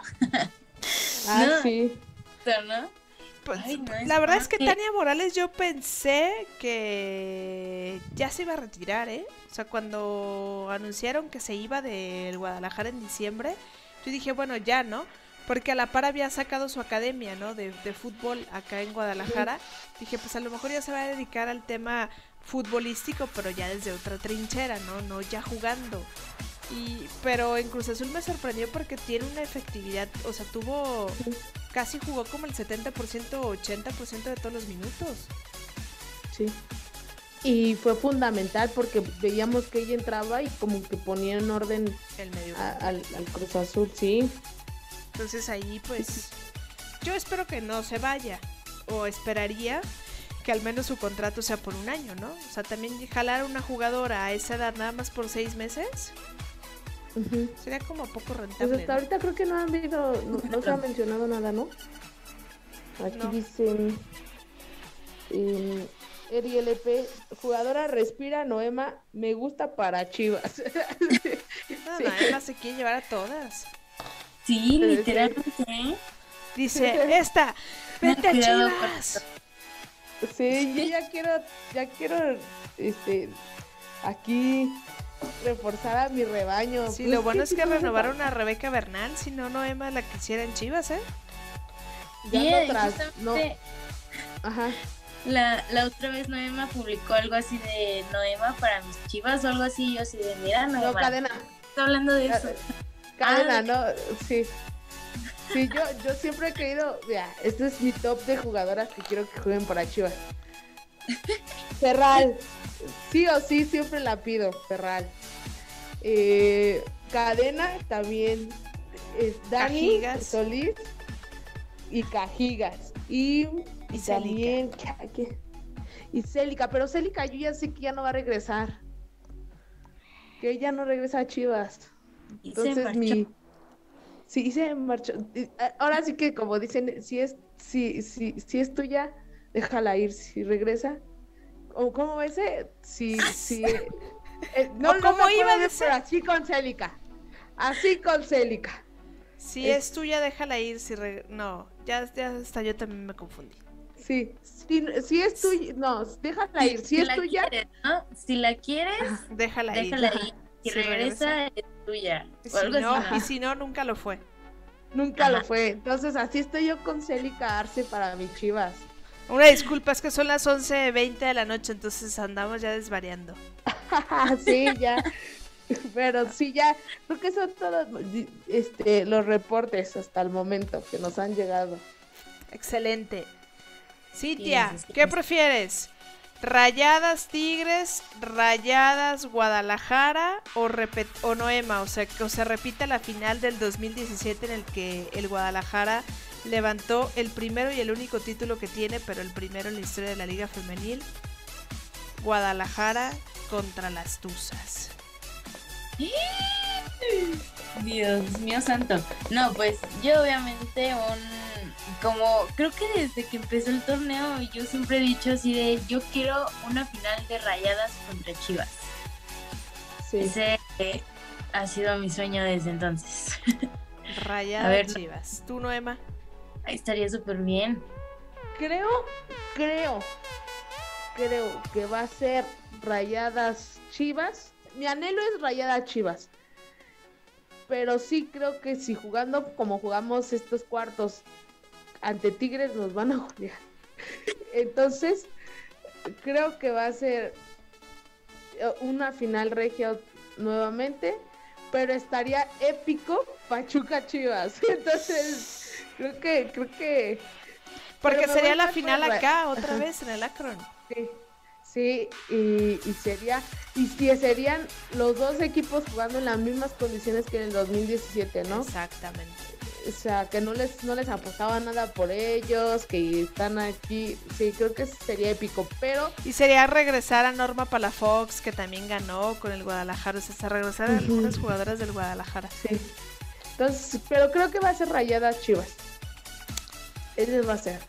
Ah, No. sí. ¿no? Pues, Ay, no, la verdad es que que- Tania Morales yo pensé que ya se iba a retirar, ¿eh? O sea, cuando anunciaron que se iba del Guadalajara en diciembre, yo dije, bueno, ya, ¿no? Porque a la par había sacado su academia, ¿no? De, de fútbol acá en Guadalajara. Dije, pues a lo mejor ya se va a dedicar al tema futbolístico, pero ya desde otra trinchera, ¿no? No ya jugando. Y, pero en Cruz Azul me sorprendió porque tiene una efectividad, o sea, tuvo casi jugó como el 70%, 80% de todos los minutos. Sí. Y fue fundamental porque veíamos que ella entraba y como que ponía en orden El medio. a- al, al Cruz Azul, sí. Entonces ahí pues yo espero que no se vaya o esperaría que al menos su contrato sea por un año, ¿no? O sea, también jalar a una jugadora a esa edad nada más por seis meses sería como poco Pues rentable. hasta ¿no? ahorita creo que no han habido, no, no se ha mencionado nada, ¿no? Aquí No. dicen em, Eri LP, jugadora respira, Noema, me gusta para Chivas. No, Sí. no, además se quiere llevar a todas. Sí, literalmente. Dice, esta, vete a Chivas. Sí, yo ya quiero, ya quiero, este, aquí reforzar a mi rebaño. Sí, Pues lo bueno es que renovaron a Rebeca Bernal, si no, no Emma la quisiera en Chivas, ¿eh? Ya no tras, no, justamente ajá. la, la otra vez Noema publicó algo así de Noema para mis chivas o algo así. Yo así de, mira, No, Noema, cadena, estoy hablando de eso. Cadena, no, sí. Sí, yo, yo siempre he querido, mira, este es mi top de jugadoras que quiero que jueguen para Chivas. Ferral, sí o sí, siempre la pido, Ferral. Eh, cadena también, es Dani Cajigas. Solís y Cajigas. Y, y también, y Célica, pero Célica yo ya sé que ya no va a regresar. Que ella no regresa a Chivas. Y se Entonces marchó. mi sí se marchó. Ahora sí que como dicen, si es si si si es tuya, déjala ir. Si regresa o cómo ese, si si eh, no, ¿O no iba a decir? pero así con Célica. Así con Célica. Si Es- es tuya, déjala ir. Si re- No, ya, ya hasta yo también me confundí. Sí, si, si es tuya, no, déjala ir. Si, es la tuya, quieres, ¿no? Si la quieres, Déjala, déjala ir. ir. Si regresa, es tuya. Y O Si algo no, así. ¿no? y si no, nunca lo fue. nunca lo fue. Entonces así estoy yo con Célica Arce para mis Chivas. Una disculpa, es que son las 11.20 de la noche, entonces andamos ya desvariando. sí, ya. Pero sí, ya. Creo que son todos este, los reportes hasta el momento que nos han llegado. Excelente. Cintia, Sí, sí, sí. ¿qué prefieres? ¿Rayadas Tigres, Rayadas Guadalajara o, o Noema? O sea, que se repita la final del 2017 en el que el Guadalajara levantó el primero y el único título que tiene, pero el primero en la historia de la Liga Femenil. Guadalajara contra las Tuzas. Dios mío santo. No, pues yo obviamente como creo que desde que empezó el torneo yo siempre he dicho así de yo quiero una final de rayadas contra Chivas. Sí. Ese eh, ha sido mi sueño desde entonces. Rayadas. Chivas. ¿Tú, Noema? Ahí estaría súper bien. Creo, creo, creo que va a ser Rayadas Chivas. Mi anhelo es Rayadas Chivas. Pero sí creo que si jugando como jugamos estos cuartos ante Tigres nos van a golear. Entonces, creo que va a ser eh, una final regia nuevamente, pero estaría épico Pachuca Chivas. Entonces, creo que creo que Porque sería la final acá, otra vez en el Akron. Sí, sí, y, y sería, y si serían los dos equipos jugando en las mismas condiciones que en el 2017, ¿no? Exactamente. O sea, que no les, no les apostaba nada por ellos, que están aquí, sí, creo que sería épico, pero Y sería regresar a Norma Palafox, que también ganó con el Guadalajara. O sea, se regresar a algunas jugadoras del Guadalajara. sí. Entonces, pero creo que va a ser rayadas chivas. Ese va a ser.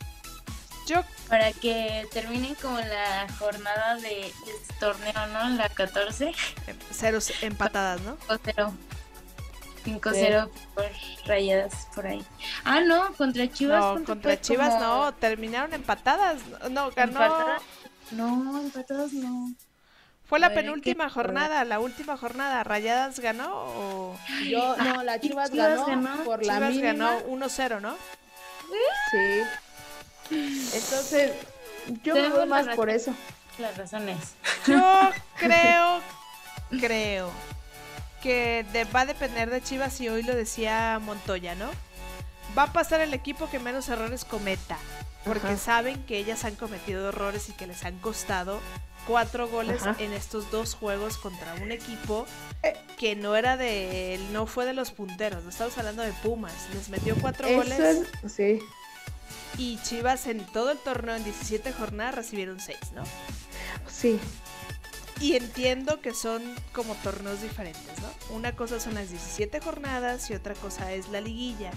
Yo, Para que terminen como la jornada de, de este torneo, ¿no? La 14. eh, ceros empatadas, ¿no? 5-0. 5-0 por rayadas por ahí. Ah, no, contra Chivas. no, ¿cuánto contra? Chivas Como no, terminaron empatadas. No, ganó. empatadas. No, empatados no. Fue la ver, penúltima ¿qué? jornada, la última jornada. ¿Rayadas ganó o Yo, no, la Chivas, Chivas ganó, ganó. por la Chivas mínima. ganó 1-0, no? Sí. Entonces, yo me voy más la por razón. eso. Las razones. Yo creo, creo que de- va a depender de Chivas y hoy lo decía Montoya, ¿no? Va a pasar el equipo que menos errores cometa, porque Ajá. saben que ellas han cometido errores y que les han costado cuatro goles Ajá. en estos dos juegos contra un equipo Eh. que no era de, no fue de los punteros, no estamos hablando de Pumas, les metió cuatro Eso goles es- sí. Y Chivas en todo el torneo en 17 jornadas recibieron 6, ¿no? Sí, Y entiendo que son como torneos diferentes, ¿no? Una cosa son las 17 jornadas y otra cosa es la liguilla.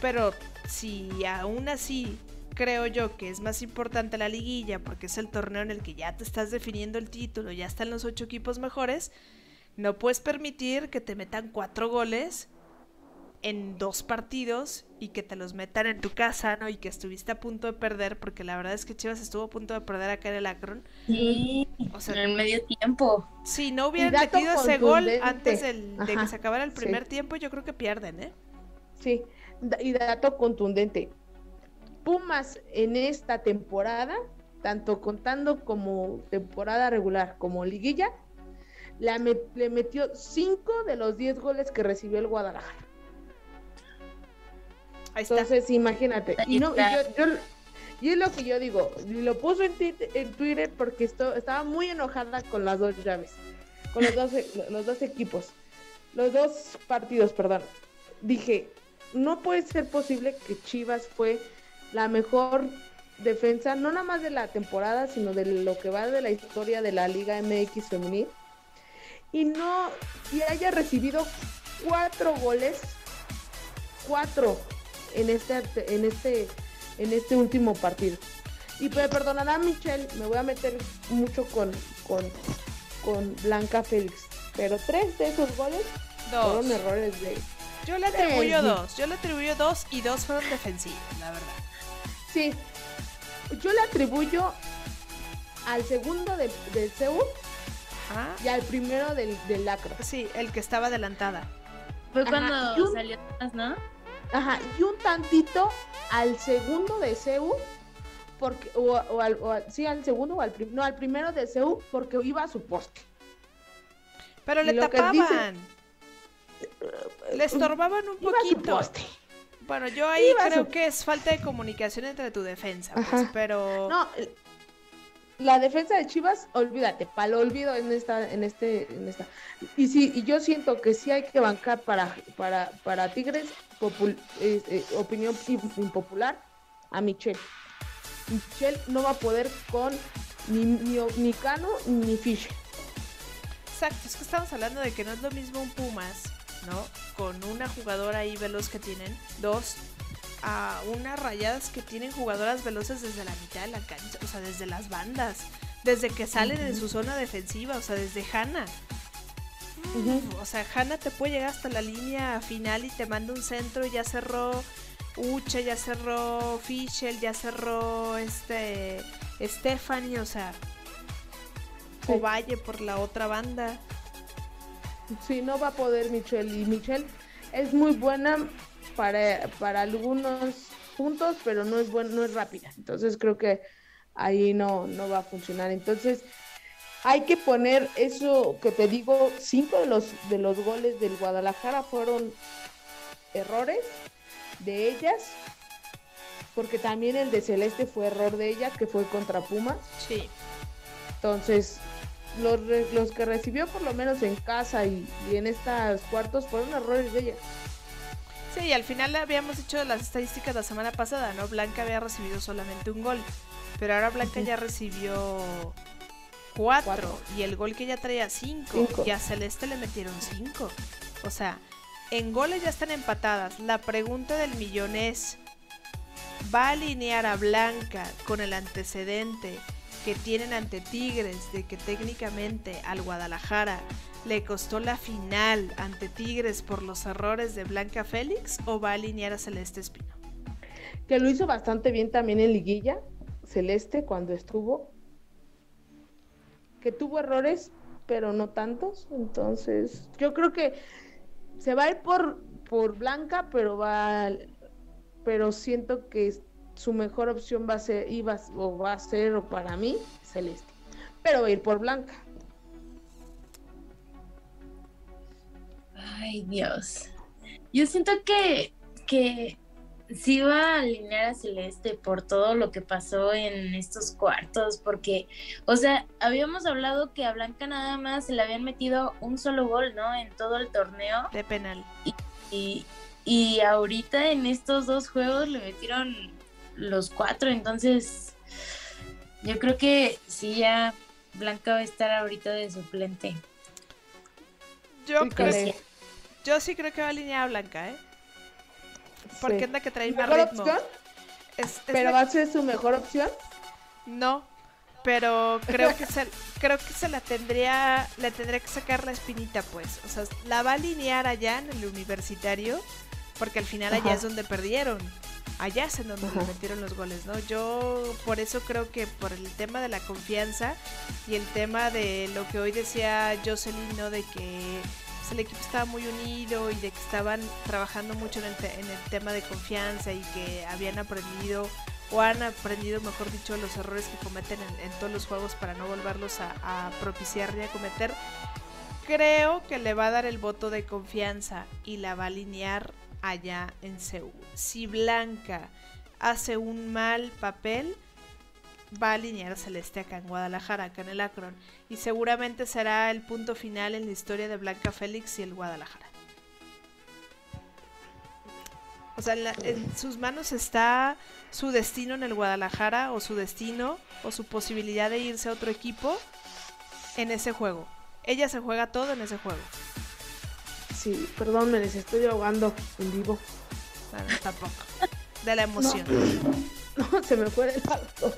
Pero si aún así creo yo que es más importante la liguilla porque es el torneo en el que ya te estás definiendo el título, ya están los ocho equipos mejores, no puedes permitir que te metan cuatro goles en dos partidos y que te los metan en tu casa, ¿no? Y que estuviste a punto de perder, porque la verdad es que Chivas estuvo a punto de perder acá en el Akron. Sí, o sea, en el medio tiempo. Si no hubieran metido ese gol antes de que se acabara el primer tiempo, yo creo que pierden, ¿eh? Sí, y dato contundente. Pumas en esta temporada, tanto contando como temporada regular como liguilla, le metió cinco de los 10 goles que recibió el Guadalajara. Entonces, imagínate. Y, no, y, es lo que yo digo, lo puso en, en Twitter porque estaba muy enojada con las dos llaves, con los dos, los dos equipos, los dos partidos, perdón. Dije, no puede ser posible que Chivas fue la mejor defensa, no nada más de la temporada, sino de lo que va de la historia de la Liga MX femenil. Y no, y haya recibido cuatro goles, cuatro en este, en este, en este último partido. Y me perdonará Michelle, me voy a meter mucho con, con, con Blanca Félix. Pero tres de esos goles fueron errores de. Yo le atribuyo dos. Yo le atribuyo dos y dos fueron defensivos, la verdad. Sí. Yo le atribuyo al segundo de, del Seúl y al primero del, del Lacro. Sí, el que estaba adelantada. Fue cuando salió ¿no? Ajá, y un tantito al segundo de CEU, porque, o, al, sí, al segundo o al, no, al primero de CEU, porque iba a su poste. Pero le tapaban. le estorbaban un poquito. Bueno, yo ahí creo que es falta de comunicación entre tu defensa, pues, pero... No, la defensa de Chivas, olvídate, para lo olvido en esta, en este, en esta. Y sí, y yo siento que sí hay que bancar para, para, para Tigres, eh, opinión impopular, a Michelle. Michelle no va a poder con ni, ni, Cano ni Fischer. Exacto, es que estamos hablando de que no es lo mismo un Pumas, ¿no? Con una jugadora ahí veloz que tienen, dos, a unas rayadas que tienen jugadoras veloces desde la mitad de la cancha, o sea, desde las bandas, desde que salen en su zona defensiva, o sea, desde Hanna. O sea, Hanna te puede llegar hasta la línea final y te manda un centro y ya cerró Uche, ya cerró Fischel, ya cerró este Stephanie, o sea, o Valle por la otra banda. Sí, no va a poder Michelle y Michelle es muy buena para, para algunos puntos, pero no es bueno, no es rápida. Entonces creo que ahí no, no va a funcionar. Entonces, hay que poner eso que te digo, cinco de los de los goles del Guadalajara fueron errores de ellas, porque también el de Celeste fue error de ella, que fue contra Pumas. Sí. Entonces, los, los que recibió por lo menos en casa y, y en estos cuartos fueron errores de ella. Sí, al final habíamos hecho las estadísticas la semana pasada, ¿no? Blanca había recibido solamente un gol, pero ahora Blanca ya recibió cuatro, y el gol que ya traía cinco, y a Celeste le metieron cinco. O sea, en goles ya están empatadas. La pregunta del millón es, ¿va a alinear a Blanca con el antecedente que tienen ante Tigres de que técnicamente al Guadalajara le costó la final ante Tigres por los errores de Blanca Félix o va a alinear a Celeste Espino? Que lo hizo bastante bien también en liguilla, Celeste cuando estuvo, que tuvo errores, pero no tantos, entonces yo creo que se va a ir por, por Blanca, pero va pero siento que su mejor opción va a ser iba o va a ser para mí Celeste, pero va a ir por Blanca. Ay, Dios. Yo siento que, que sí va a alinear a Celeste por todo lo que pasó en estos cuartos, porque, o sea, habíamos hablado que a Blanca nada más se le habían metido un solo gol, ¿no? En todo el torneo. De penal. Y, y, ahorita en estos dos juegos le metieron los cuatro, entonces yo creo que sí ya Blanca va a estar ahorita de suplente. Yo creo, yo sí creo que va a alinear a Blanca, ¿eh? Porque es la que trae más ritmo. Opción? ¿Pero va a ser su mejor opción? No, pero creo que se, creo que se la tendría, le tendría que sacar la espinita, pues. O sea, la va a alinear allá en el universitario porque al final allá es donde perdieron. Allá es en donde metieron los goles, ¿no? Yo por eso creo que por el tema de la confianza y el tema de lo que hoy decía Jocelyn, ¿no? De que el equipo estaba muy unido y de que estaban trabajando mucho en el, en el tema de confianza y que habían aprendido o han aprendido, mejor dicho, los errores que cometen en, todos los juegos para no volverlos a, a propiciar ni a cometer. Creo que le va a dar el voto de confianza y la va a alinear allá en Seúl. Si Blanca hace un mal papel, va a alinear Celeste acá en Guadalajara, acá en el Akron. Y seguramente será el punto final en la historia de Blanca Félix y el Guadalajara. O sea, en, sus manos está su destino en el Guadalajara o su destino o su posibilidad de irse a otro equipo en ese juego. Ella se juega todo en ese juego. Sí, perdón, me les estoy ahogando en vivo. Bueno, tampoco. De la emoción. No, se me fue el todo.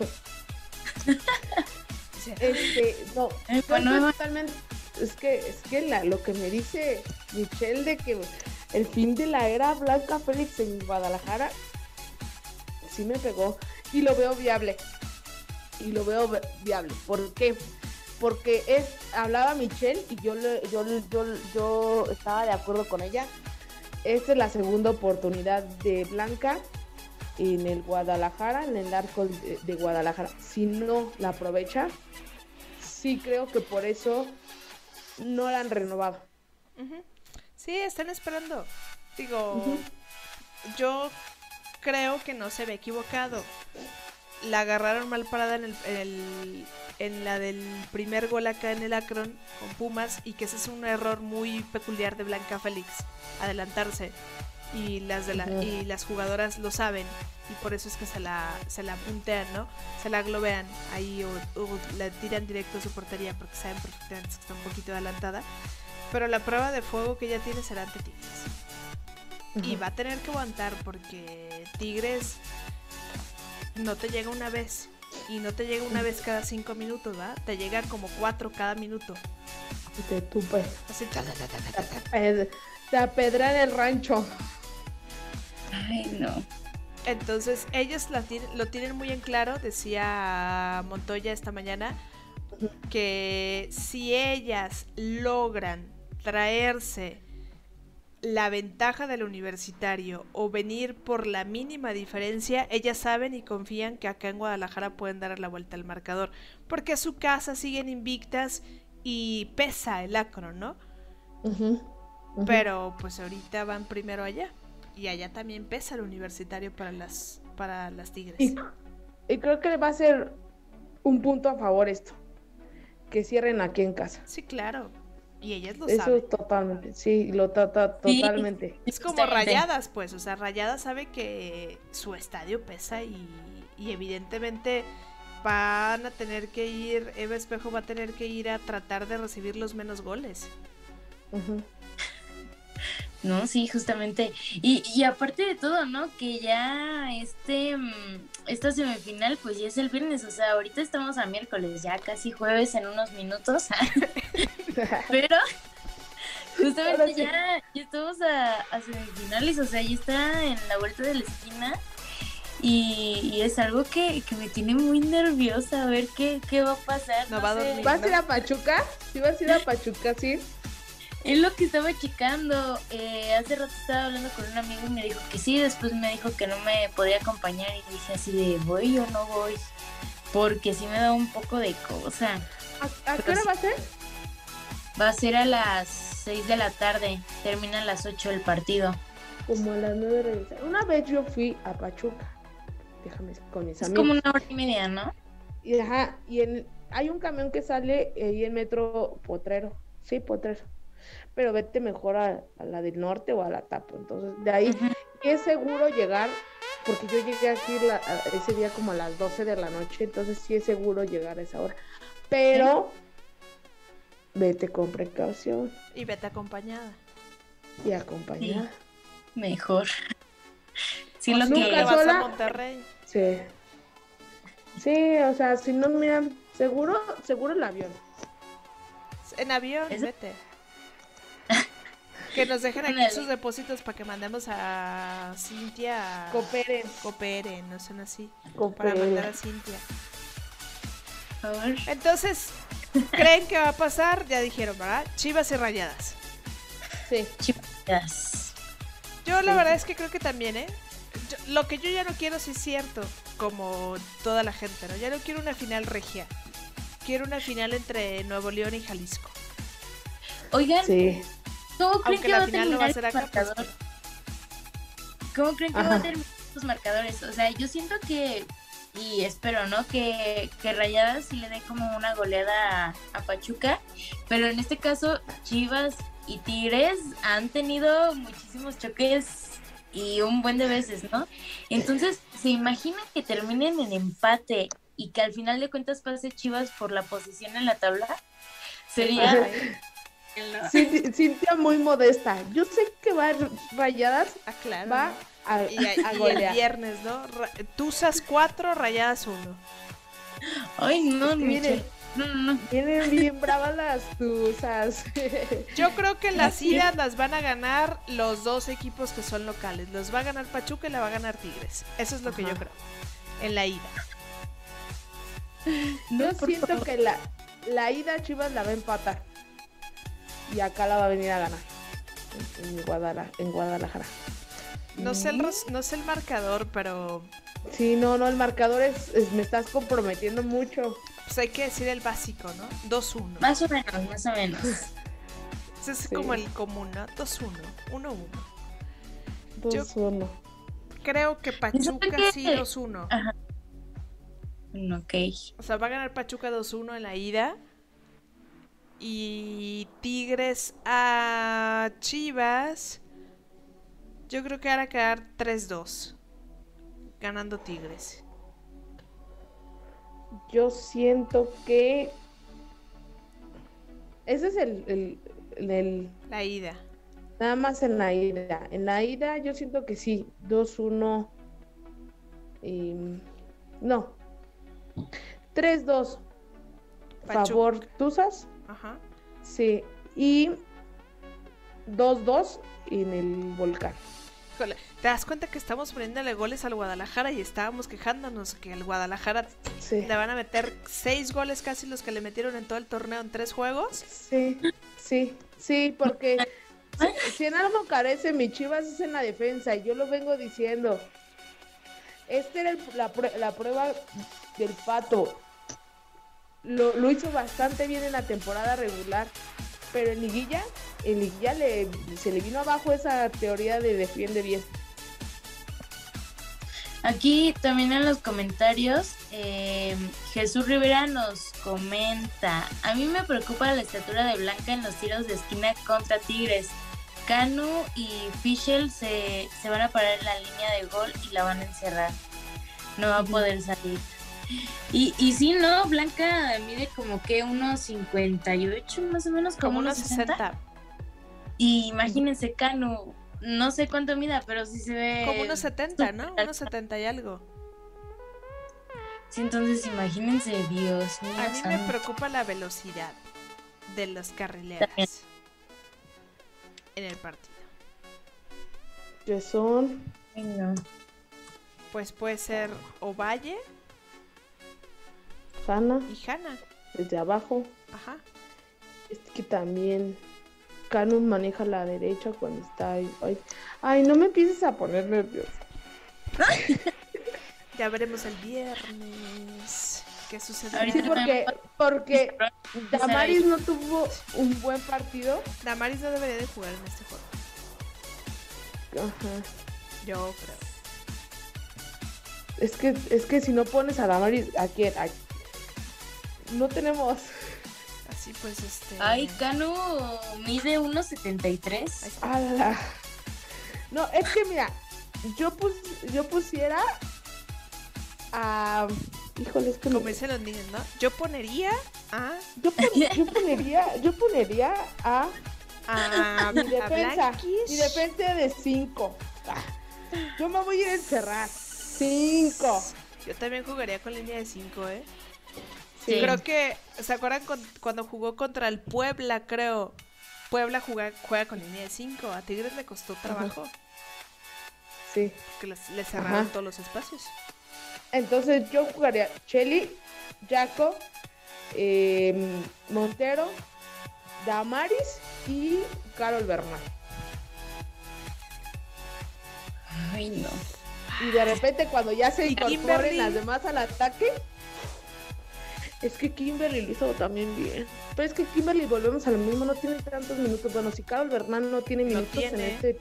Este, no, bueno, totalmente. Es que, es que la, lo que me dice Michelle de que el fin de la era Blanca Félix en Guadalajara sí me pegó y lo veo viable. Y lo veo viable. ¿Por qué? porque es, hablaba Michelle y yo, yo, yo, yo estaba de acuerdo con ella. Esta es la segunda oportunidad de Blanca en el Guadalajara, en el arco de, Guadalajara. Si no la aprovecha, sí creo que por eso no la han renovado. Sí, están esperando. Digo, yo creo que no se ve equivocado. La agarraron mal parada en el en la del primer gol acá en el Akron con Pumas y que ese es un error muy peculiar de Blanca Félix, adelantarse y las de la, y las jugadoras lo saben y por eso es que se la se la puntean, ¿no? Se la globean ahí o, la tiran directo a su portería porque saben perfectamente que está un poquito adelantada. Pero la prueba de fuego que ella tiene será ante Tigres. Y va a tener que aguantar porque Tigres no te llega una vez y no te llega una vez cada cinco minutos, ¿va? Te llega como cuatro cada minuto. Y te tupe. Así, te apedran el rancho. Ay, no. Entonces, ellos lo tienen muy en claro, decía Montoya esta mañana, que si ellas logran traerse la ventaja del universitario o venir por la mínima diferencia, ellas saben y confían que acá en Guadalajara pueden dar la vuelta al marcador, porque a su casa siguen invictas y pesa el acro, ¿no? Pero pues ahorita van primero allá y allá también pesa el universitario para las para las Tigres. Y, y creo que va a ser un punto a favor esto, que cierren aquí en casa. Sí, claro. Y ellas lo Eso saben. totalmente, sí, lo trata totalmente. Es como rayadas, pues, o sea, rayadas sabe que su estadio pesa y, evidentemente van a tener que ir, Eva Espejo va a tener que ir a tratar de recibir los menos goles. No, sí, justamente. Y, y aparte de todo, ¿no? Que ya este mm, esta semifinal pues ya es el viernes, o sea, ahorita estamos a miércoles, ya casi jueves en unos minutos. Pero justamente ya, ya, estamos a, semifinales, o sea, ya está en la vuelta de la esquina. Y, es algo que, me tiene muy nerviosa a ver qué, qué va a pasar. No, va a ¿Vas a ir a Pachuca? ¿Sí vas a ir a Pachuca, sí? Es lo que estaba checando. Eh, hace rato estaba hablando con un amigo y me dijo que sí, después me dijo que no me podía acompañar y dije así de voy o no voy. Porque sí me da un poco de cosa. ¿A, qué hora va a ser? Va a ser a las 6 de la tarde. Termina a las 8 el partido. Como a las 9 de la Una vez yo fui a Pachuca. Déjame con mis amigos. Es como una hora y media, ¿no? Y, ajá, y en, hay un camión que sale ahí en Metro Potrero. Sí, Potrero pero vete mejor a, la del norte o a la Tapo. Entonces, de ahí es seguro llegar, porque yo llegué aquí ese día como a las 12 de la noche, entonces sí es seguro llegar a esa hora. Pero vete con precaución. Y vete acompañada. Y acompañada. Mejor. Sí, lo que vas a Monterrey. Sí. Sí, o sea, si no miran, seguro, seguro el avión. En avión, vete. Que nos dejen aquí sus depósitos para que mandemos a Cintia. a- Cooperen. Cooperen, no son así. Para Cooperen. mandar a Cintia. Por favor. Entonces, ¿creen que va a pasar? Ya dijeron, ¿verdad? Chivas y rayadas. Sí. Chivas. Yo la Sí. verdad es que creo que también, ¿eh? Yo- lo que yo ya no quiero sí es cierto, como toda la gente, ¿no? Ya no quiero una final regia. Quiero una final entre Nuevo León y Jalisco. Oigan, Sí. ¿Cómo creen Aunque que va a final no terminar va a el ser acá, pues, marcador? ¿Cómo creen que va Ajá. a terminar los marcadores? O sea, yo siento que, y espero, ¿no? Que, que Rayadas sí le dé como una goleada a, a Pachuca, pero en este caso Chivas y Tigres han tenido muchísimos choques y un buen de veces, ¿no? Entonces, ¿se imaginan que terminen en empate y que al final de cuentas pase Chivas por la posición en la tabla? Sería... Cinti- Cintia muy modesta. Yo sé que va rayadas, Ah, claro. va ¿no? a, Y, y a el viernes, ¿no? Ra- Tuzas 4, rayadas 1. Ay, no. No, no, no. Vienen bien bravas las tuzas. Yo creo que las idas las van a ganar los dos equipos que son locales. Los va a ganar Pachuca y la va a ganar Tigres. Eso es lo que yo creo. En la ida. Yo por siento favor. que la, la ida Chivas la va a empatar. Y acá la va a venir a ganar. En, en Guadalajara, en Guadalajara. No sé, el, no sé el marcador, pero Sí, no, no, el marcador es, es- me estás comprometiendo mucho. pues hay que decir el básico, ¿no? 2-1. Más o menos, más o menos. Ese es Sí. como el común, ¿no? 2-1. 1-1. 2-1. Creo que Pachuca que- sí 2-1. Mm, Ok. O sea, va a ganar Pachuca 2-1 en la ida. Y Tigres a Chivas. Yo creo que van a quedar 3-2. Ganando Tigres. Yo siento que. Ese es el, el, el- el- La ida. Nada más en la ida. En la ida yo siento que sí. 2-1. y, no. 3-2. Pachuca. Favor Tuzas. Ajá. Sí. Y 2-2 en el volcán. ¿te das cuenta que estamos poniéndole goles al Guadalajara y estábamos quejándonos que el Guadalajara Sí. le van a meter seis goles casi los que le metieron en todo el torneo en tres juegos? Sí, sí, sí, porque si, si en algo carece mi Chivas es en la defensa y yo lo vengo diciendo. Esta era el- la, prue- la prueba del pato. Lo, lo hizo bastante bien en la temporada regular, pero en liguilla, en liguilla le, se le vino abajo esa teoría de defiende bien. Aquí también en los comentarios, eh, Jesús Rivera nos comenta, a mí me preocupa la estatura de Blanca en los tiros de esquina contra Tigres. Canu y Fischel se, se van a parar en la línea de gol y la van a encerrar. No va a poder salir. Y, y sí, ¿no? Blanca mide como que unos 58 más o menos, como, Como unos unos 60. 60. Y imagínense Canu, no sé cuánto mida, pero sí se ve... Como unos 70, ¿no? Unos 70 y algo. Sí, entonces imagínense, Dios mío. A mí me preocupa la velocidad de las carrileras También. en el partido. Que son no. Pues puede ser Ovalle Hanna y Hanna. desde abajo. Ajá. Es que también Canus maneja la derecha cuando está ahí. Ay, ay, no me empieces a poner nervioso. Ya veremos el viernes. ¿Qué sucede? Sí, porque, porque Damaris no tuvo un buen partido. Damaris no debería de jugar en este juego. Ajá. Yo creo. Es que, es que si no pones a Damaris, ¿a quién? ¿A- No tenemos. Así pues, este. Ay, Canu mide 1.73. a la- No, es que mira, yo pus, yo pusiera a. Híjole, es que no- Como dicen los niños, ¿no? Yo ponería a. yo, pon- yo ponería, yo ponería a A, mi a defensa, Blanquis. mi defensa de 5. Yo me voy a ir a encerrar. 5. Yo también jugaría con línea de 5, ¿eh? Sí. Creo que. ¿Se acuerdan con- cuando jugó contra el Puebla, creo? Puebla juega, juega con línea de 5. A Tigres le costó trabajo. Sí. Porque les, les cerraron todos los espacios. Entonces yo jugaría Chelly, Jaco, eh, Montero, Damaris y Carol Bernal. Ay, no. Y de repente cuando ya se ¿Y incorporen Kimberly? las demás al ataque, es que Kimberly lo hizo también bien. Pero es que Kimberly, volvemos a lo mismo, no tiene tantos minutos. Bueno, si Carol Bernal no tiene No minutos en este...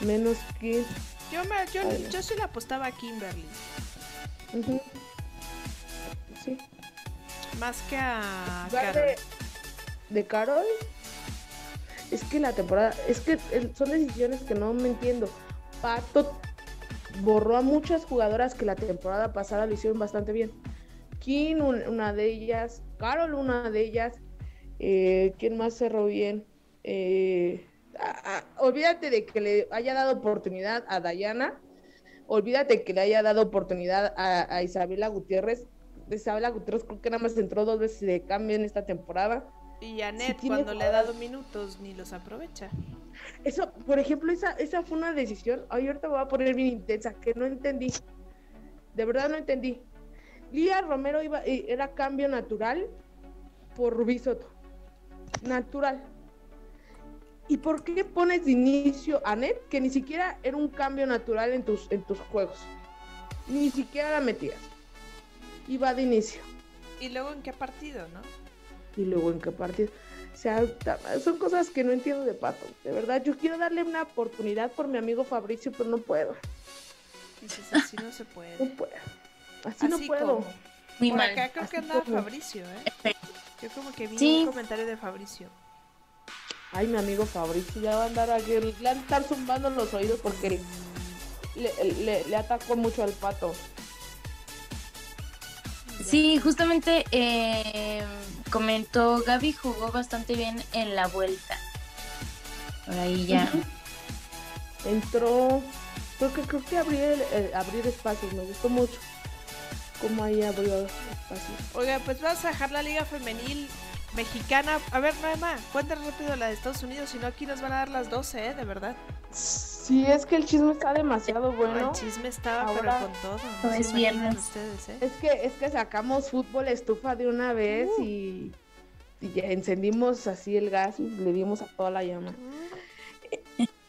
Menos que... Yo, me, yo, Ay, yo sí le apostaba a Kimberly. Sí. Más que a Carol. de, de Carol es que la temporada es que son decisiones que no me entiendo Pato borró a muchas jugadoras que la temporada pasada lo hicieron bastante bien Kim un- una de ellas Carol una de ellas eh, quién más cerró bien Eh, a- a- olvídate de que le haya dado oportunidad a Dayana olvídate que le haya dado oportunidad a, a Isabela Gutiérrez Isabela Gutiérrez creo que nada más entró dos veces de cambio en esta temporada. Y Janet, tiene cuando le ha dado minutos, ni los aprovecha. Eso, por ejemplo, esa, esa fue una decisión, ay, ahorita me voy a poner bien intensa, que no entendí. De verdad no entendí. Lía Romero iba, eh, era cambio natural por Rubí Soto. Natural. ¿Y por qué pones de inicio a Net, que ni siquiera era un cambio natural en tus, en tus juegos? Ni siquiera la metías. Iba de inicio. ¿Y luego en qué partido, no? y luego en qué partido. O sea, son cosas que no entiendo de Pato. De verdad, yo quiero darle una oportunidad por mi amigo Fabricio, pero no puedo. Dices, así no se No puede. puedo. Así, no puedo. como. Muy Por mal. acá creo que Así andaba como. Fabricio, ¿eh? Yo como que vi Sí. un comentario de Fabricio. Ay, mi amigo Fabricio ya va a andar aquí. Le van a estar zumbando en los oídos porque le, le- le atacó mucho al Pato. Sí, justamente eh, comentó Gaby jugó bastante bien en la vuelta. Por ahí ya. Entró. Creo que, creo que abrir, el- el- abrir espacios. Me gustó mucho. Cómo ahí abrió espacios. Oiga, pues vamos a dejar la liga femenil mexicana. A ver, Noema, cuéntanos rápido la de Estados Unidos, si no aquí nos van a dar las 12, ¿eh? De verdad. Sí, es que el chisme está demasiado bueno. El chisme estaba, ahora- pero con todo. No es viernes. ustedes, ¿eh? Es que, es que sacamos fútbol estufa de una vez y, y ya encendimos así el gas y le dimos a toda la llama.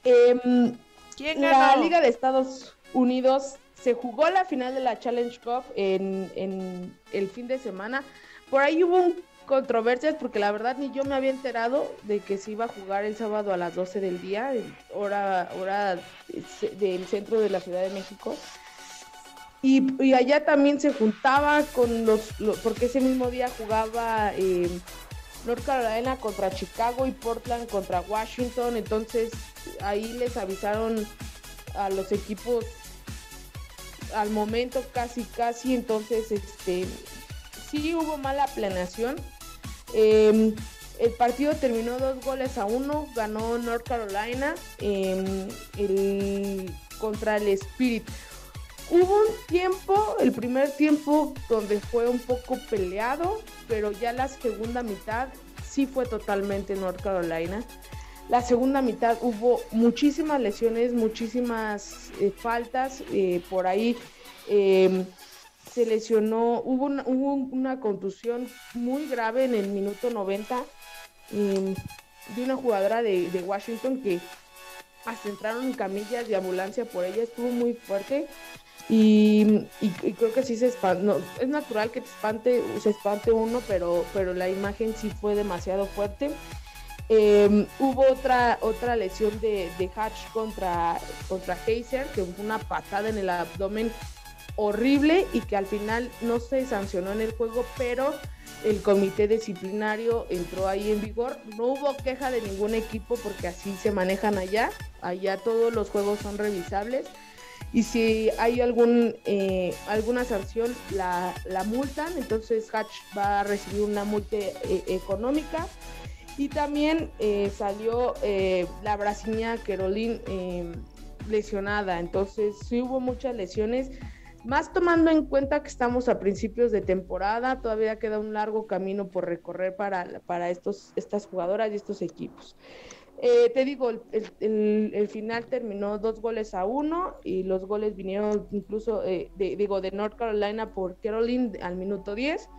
Em, ¿Quién la ganó? Liga de Estados Unidos se jugó la final de la Challenge Cup en, el fin de semana. Por ahí hubo un- controversias porque la verdad ni yo me había enterado de que se iba a jugar el sábado a las 12 del día, hora, hora del centro de la Ciudad de México. Y, allá también se juntaba con los, lo- porque ese mismo día jugaba eh, North Carolina contra Chicago y Portland contra Washington, entonces ahí les avisaron a los equipos al momento casi casi, entonces este sí hubo mala planeación. Eh, el partido terminó dos goles a uno, ganó North Carolina eh, el- contra el Spirit. Hubo un tiempo, el primer tiempo, donde fue un poco peleado, pero ya la segunda mitad sí fue totalmente North Carolina. La segunda mitad hubo muchísimas lesiones, muchísimas eh, faltas. eh, por ahí eh, se lesionó, hubo una, hubo una contusión muy grave en el minuto 90 eh, de una jugadora de, Washington que hasta entraron en camillas de ambulancia por ella, estuvo muy fuerte. Y creo que sí se espantó. es natural que te espante, se espante uno, pero, pero la imagen sí fue demasiado fuerte. Eh, hubo otra otra lesión de, de Hatch contra, contra Heiser, que fue una patada en el abdomen horrible y que al final no se sancionó en el juego, pero el comité disciplinario entró ahí en vigor. No hubo queja de ningún equipo porque así se manejan allá. Allá todos los juegos son revisables. Y si hay algún eh, alguna sanción, la, la multan. Entonces Hatch va a recibir una multa eh, económica. Y también eh, salió eh, la brasileña Caroline eh, lesionada. Entonces sí hubo muchas lesiones. Más tomando en cuenta que estamos a principios de temporada, todavía queda un largo camino por recorrer para, para estos, estas jugadoras y estos equipos. Eh, te digo, el, final terminó dos goles a uno y los goles vinieron incluso, eh, de, digo, de North Carolina por Caroline al minuto 10.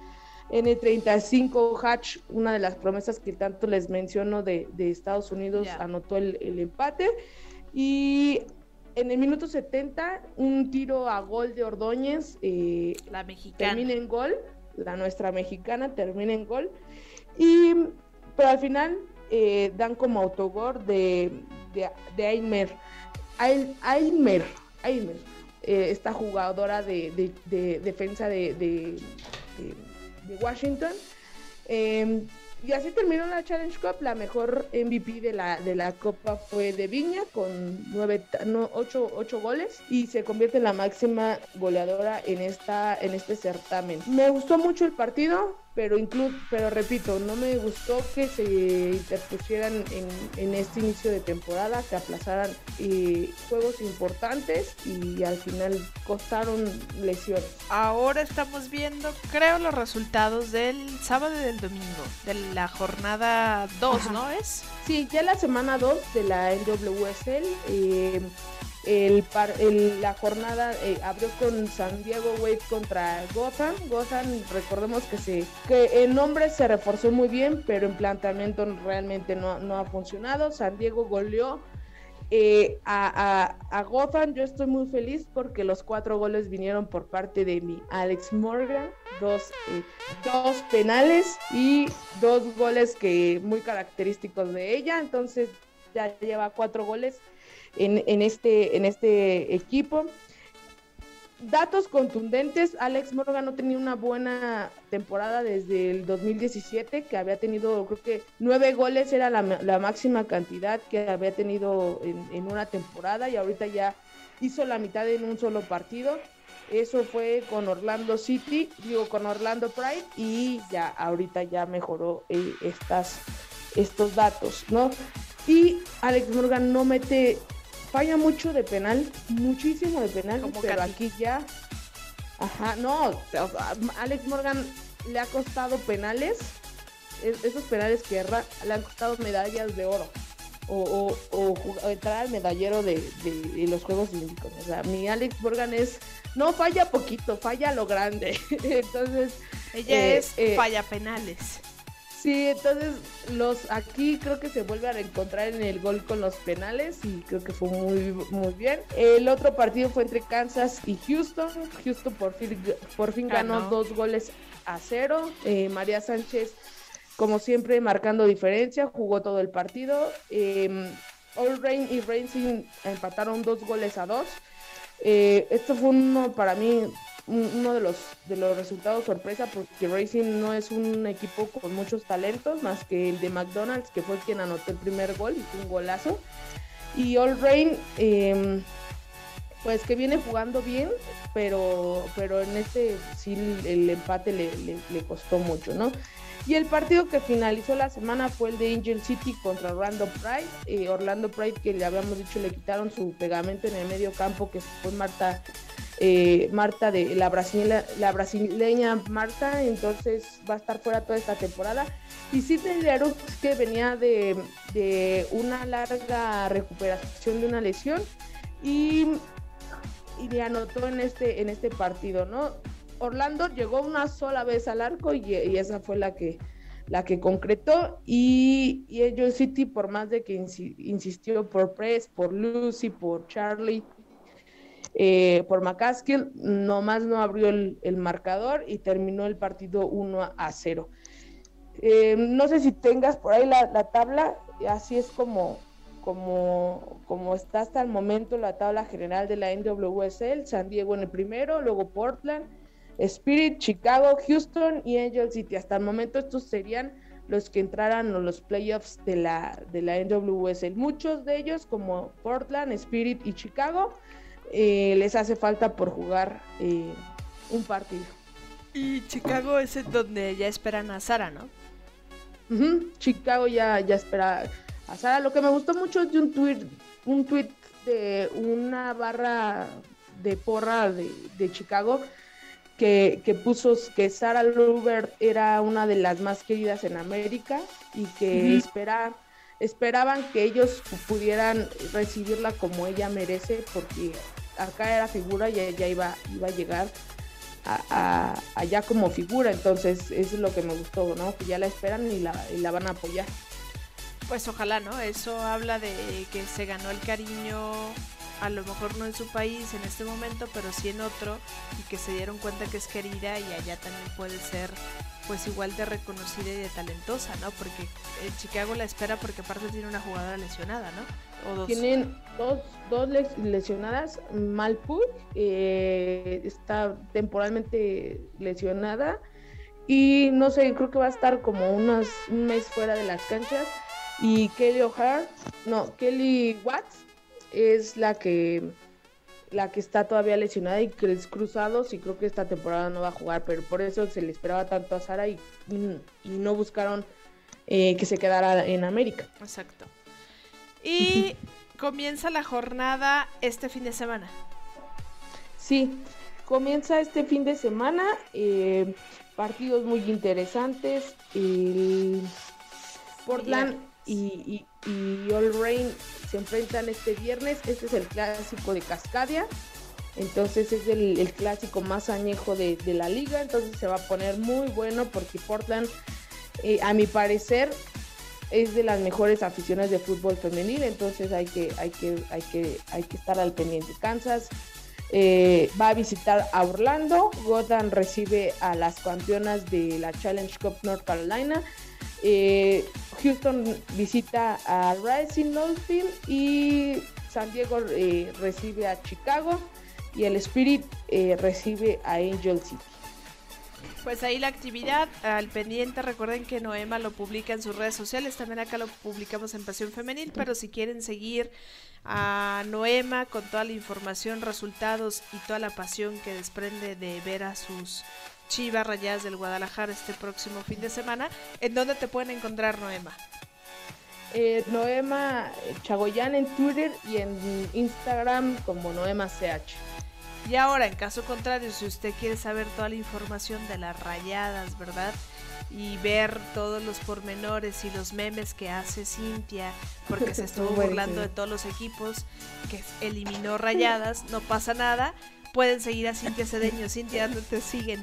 En el 35, Hatch, una de las promesas que tanto les menciono de, Estados Unidos, anotó el, empate. Y en el minuto 70, un tiro a gol de Ordóñez. Eh, la mexicana. Termina en gol. La nuestra mexicana termina en gol. Y, pero al final eh, dan como autogol de, de, de Aimer. Aimer, Aimer eh, esta jugadora de, defensa de, Washington. Em, y así terminó la Challenge Cup. La mejor MVP de la, de la Copa fue de Viña con nueve, no, ocho, ocho, goles y se convierte en la máxima goleadora en, esta, en este certamen. Me gustó mucho el partido pero incluso, pero repito, no me gustó que se interpusieran en, este inicio de temporada, que aplazaran eh, juegos importantes y al final costaron lesiones. Ahora estamos viendo, creo, los resultados del sábado y del domingo, de la jornada 2, ¿no es? Sí, ya la semana 2 de la NWSL. Eh, el, el, la jornada eh, abrió con San Diego Wave contra Gotham. Gotham, recordemos que, se, que el nombre se reforzó muy bien, pero en planteamiento realmente no, no ha funcionado. San Diego goleó eh, a, a, Gotham. Yo estoy muy feliz porque los cuatro goles vinieron por parte de mi Alex Morgan. Dos, eh, dos penales y dos goles que muy característicos de ella. Entonces ya lleva cuatro goles en, este, en este equipo. Datos contundentes, Alex Morgan no tenía una buena temporada desde el 2017, que había tenido, creo que nueve goles era la, máxima cantidad que había tenido en, una temporada y ahorita ya hizo la mitad en un solo partido. Eso fue con Orlando City, digo con Orlando Pride y ya ahorita ya mejoró eh, estas, estos datos, ¿no? Y Alex Morgan no mete falla mucho de penal, muchísimo de penal, pero aquí ya. Ajá, no, Alex Morgan le ha costado penales, esos penales que le han costado medallas de oro. O, entrar al medallero de, los Juegos Olímpicos. O sea, mi Alex Morgan es, no falla poquito, falla lo grande. Entonces... Ella eh, es eh, falla penales. Sí, entonces los aquí creo que se vuelve a reencontrar en el gol con los penales y creo que fue muy muy bien. El otro partido fue entre Kansas y Houston. Houston por fin, por fin ganó, dos goles a cero. Eh, María Sánchez, como siempre, marcando diferencia, jugó todo el partido. Eh, All Rain y Racing empataron dos goles a dos. Eh, esto fue uno para mí uno de los, de los resultados sorpresa porque Racing no es un equipo con muchos talentos más que el de McDonald's que fue quien anotó el primer gol y fue un golazo y All Rain em, pues que viene jugando bien pero pero en este sí el empate le, le, costó mucho no y el partido que finalizó la semana fue el de Angel City contra Orlando Pride. Eh, Orlando Pride, que le habíamos dicho, le quitaron su pegamento en el medio campo, que fue Marta eh, Marta de la brasileña, Marta, entonces va a estar fuera toda esta temporada. Y Sidney Leroux que venía de, una larga recuperación de una lesión y, le anotó en este, este partido. Orlando llegó una sola vez al arco y, esa fue la que, la que concretó y, y City por más de que insistió por Press, por Lucy, por Charlie, eh, por McCaskill, nomás no abrió el, marcador y terminó el partido 1 a 0. Eh, no sé si tengas por ahí la, tabla, así es como, como, como está hasta el momento la tabla general de la NWSL, San Diego en el primero, luego Portland, Spirit, Chicago, Houston y Angel City. Hasta el momento estos serían los que entraran en los playoffs de la, de la NWSL. Muchos de ellos, como Portland, Spirit y Chicago, eh, les hace falta por jugar eh, un partido. Y Chicago es donde ya esperan a Sara, ¿no? Chicago ya, ya espera a Sara. Lo que me gustó mucho es de un tweet, un tweet de una barra de porra de, de Chicago, que, que, puso que Sarah Lubert era una de las más queridas en América y que esperaban que ellos pudieran recibirla como ella merece, porque acá era figura y ella iba, iba a llegar a, allá como figura. Entonces, eso es lo que me gustó, ¿no? Que ya la esperan y la, y la van a apoyar. Pues ojalá, ¿no? Eso habla de que se ganó el cariño, a lo mejor no en su país en este momento, pero sí en otro, y que se dieron cuenta que es querida y allá también puede ser pues igual de reconocida y de talentosa, ¿no? Porque en Chicago la espera porque aparte tiene una jugadora lesionada, ¿no? O dos. Tienen dos, dos lesionadas. Malpur eh, está temporalmente lesionada y no sé, creo que va a estar como un mes fuera de las canchas. Y Kelly O'Hare, no, Kelly Watts es la que la que está todavía lesionada y que es cruzados y creo que esta temporada no va a jugar, pero por eso se le esperaba tanto a Sara y, y, no buscaron eh, que se quedara en América. Exacto. Y comienza la jornada este fin de semana. Sí, comienza este fin de semana. Eh, partidos muy interesantes. El Portland y, y, All Rain se enfrentan este viernes. Este es el clásico de Cascadia. Entonces es el, clásico más añejo de, la liga. Entonces se va a poner muy bueno porque Portland, eh, a mi parecer, es de las mejores aficiones de fútbol femenil. Entonces hay que, hay que, hay que, hay que estar al pendiente. Kansas eh, va a visitar a Orlando. Gotham recibe a las campeonas de la Challenge Cup North Carolina. Eh, Houston visita a Rising Louisville y San Diego eh, recibe a Chicago y el Spirit recibe a Angel City. Pues ahí la actividad al pendiente. Recuerden que Noema lo publica en sus redes sociales. También acá lo publicamos en Pasión Femenil. Pero si quieren seguir a Noema con toda la información, resultados y toda la pasión que desprende de ver a sus Chivas Rayadas del Guadalajara este próximo fin de semana. ¿En dónde te pueden encontrar, Noema? Eh, Noema Chagoyán en Twitter y en Instagram como Noema CH. Y ahora, en caso contrario, si usted quiere saber toda la información de las rayadas, ¿verdad? Y ver todos los pormenores y los memes que hace Cintia, porque se estuvo burlando de todos los equipos, que eliminó rayadas, no pasa nada. Pueden seguir a Cintia Cedeño. Cintia, ¿dónde te siguen?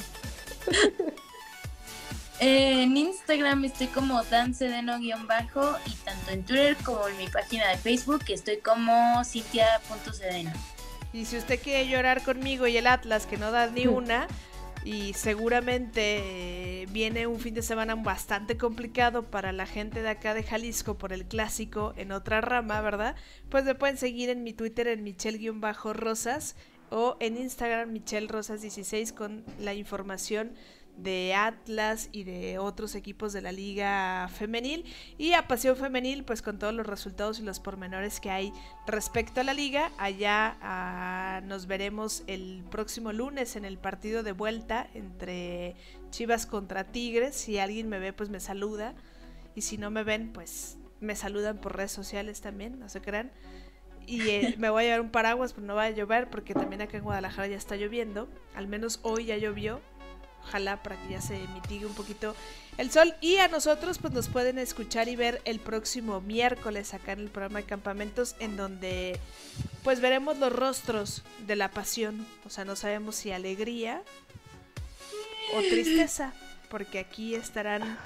en Instagram estoy como dancedeno-bajo y tanto en Twitter como en mi página de Facebook estoy como cintia.cedeno. Y si usted quiere llorar conmigo y el Atlas que no da ni una y seguramente eh, viene un fin de semana bastante complicado para la gente de acá de Jalisco por el clásico en otra rama, ¿verdad? Pues me pueden seguir en mi Twitter en michelle-rosas o en Instagram Michelle Rosas 16 con la información de Atlas y de otros equipos de la liga femenil y a Pasión Femenil pues con todos los resultados y los pormenores que hay respecto a la liga allá ah, nos veremos el próximo lunes en el partido de vuelta entre Chivas contra Tigres si alguien me ve pues me saluda y si no me ven pues me saludan por redes sociales también no se crean y eh, me voy a llevar un paraguas, pero no va a llover porque también acá en Guadalajara ya está lloviendo. Al menos hoy ya llovió. Ojalá para que ya se mitigue un poquito el sol. Y a nosotros pues nos pueden escuchar y ver el próximo miércoles acá en el programa de campamentos en donde pues veremos los rostros de la pasión. O sea, no sabemos si alegría o tristeza. Porque aquí estarán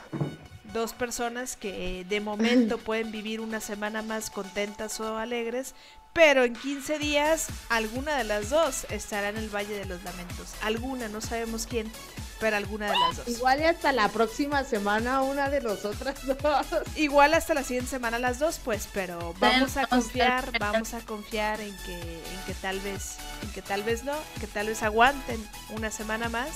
dos personas que de momento pueden vivir una semana más contentas o alegres, pero en 15 días alguna de las dos estará en el Valle de los Lamentos. Alguna, no sabemos quién, pero alguna de las dos. Igual hasta la próxima semana una de nosotras dos. Igual hasta la siguiente semana las dos, pues, pero vamos a confiar, vamos a confiar en que, en que tal vez, en que tal vez no, que tal vez aguanten una semana más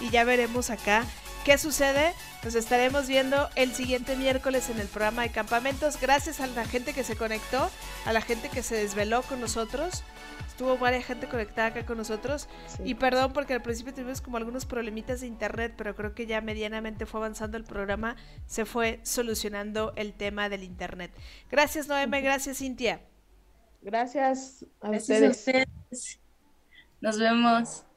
y ya veremos acá ¿Qué sucede? Nos estaremos viendo el siguiente miércoles en el programa de campamentos. Gracias a la gente que se conectó, a la gente que se desveló con nosotros. Estuvo varias gente conectada acá con nosotros. Y perdón porque al principio tuvimos como algunos problemitas de internet, pero creo que ya medianamente fue avanzando el programa. Se fue solucionando el tema del internet. Gracias Noema, gracias Cintia. Gracias a ustedes. Nos vemos.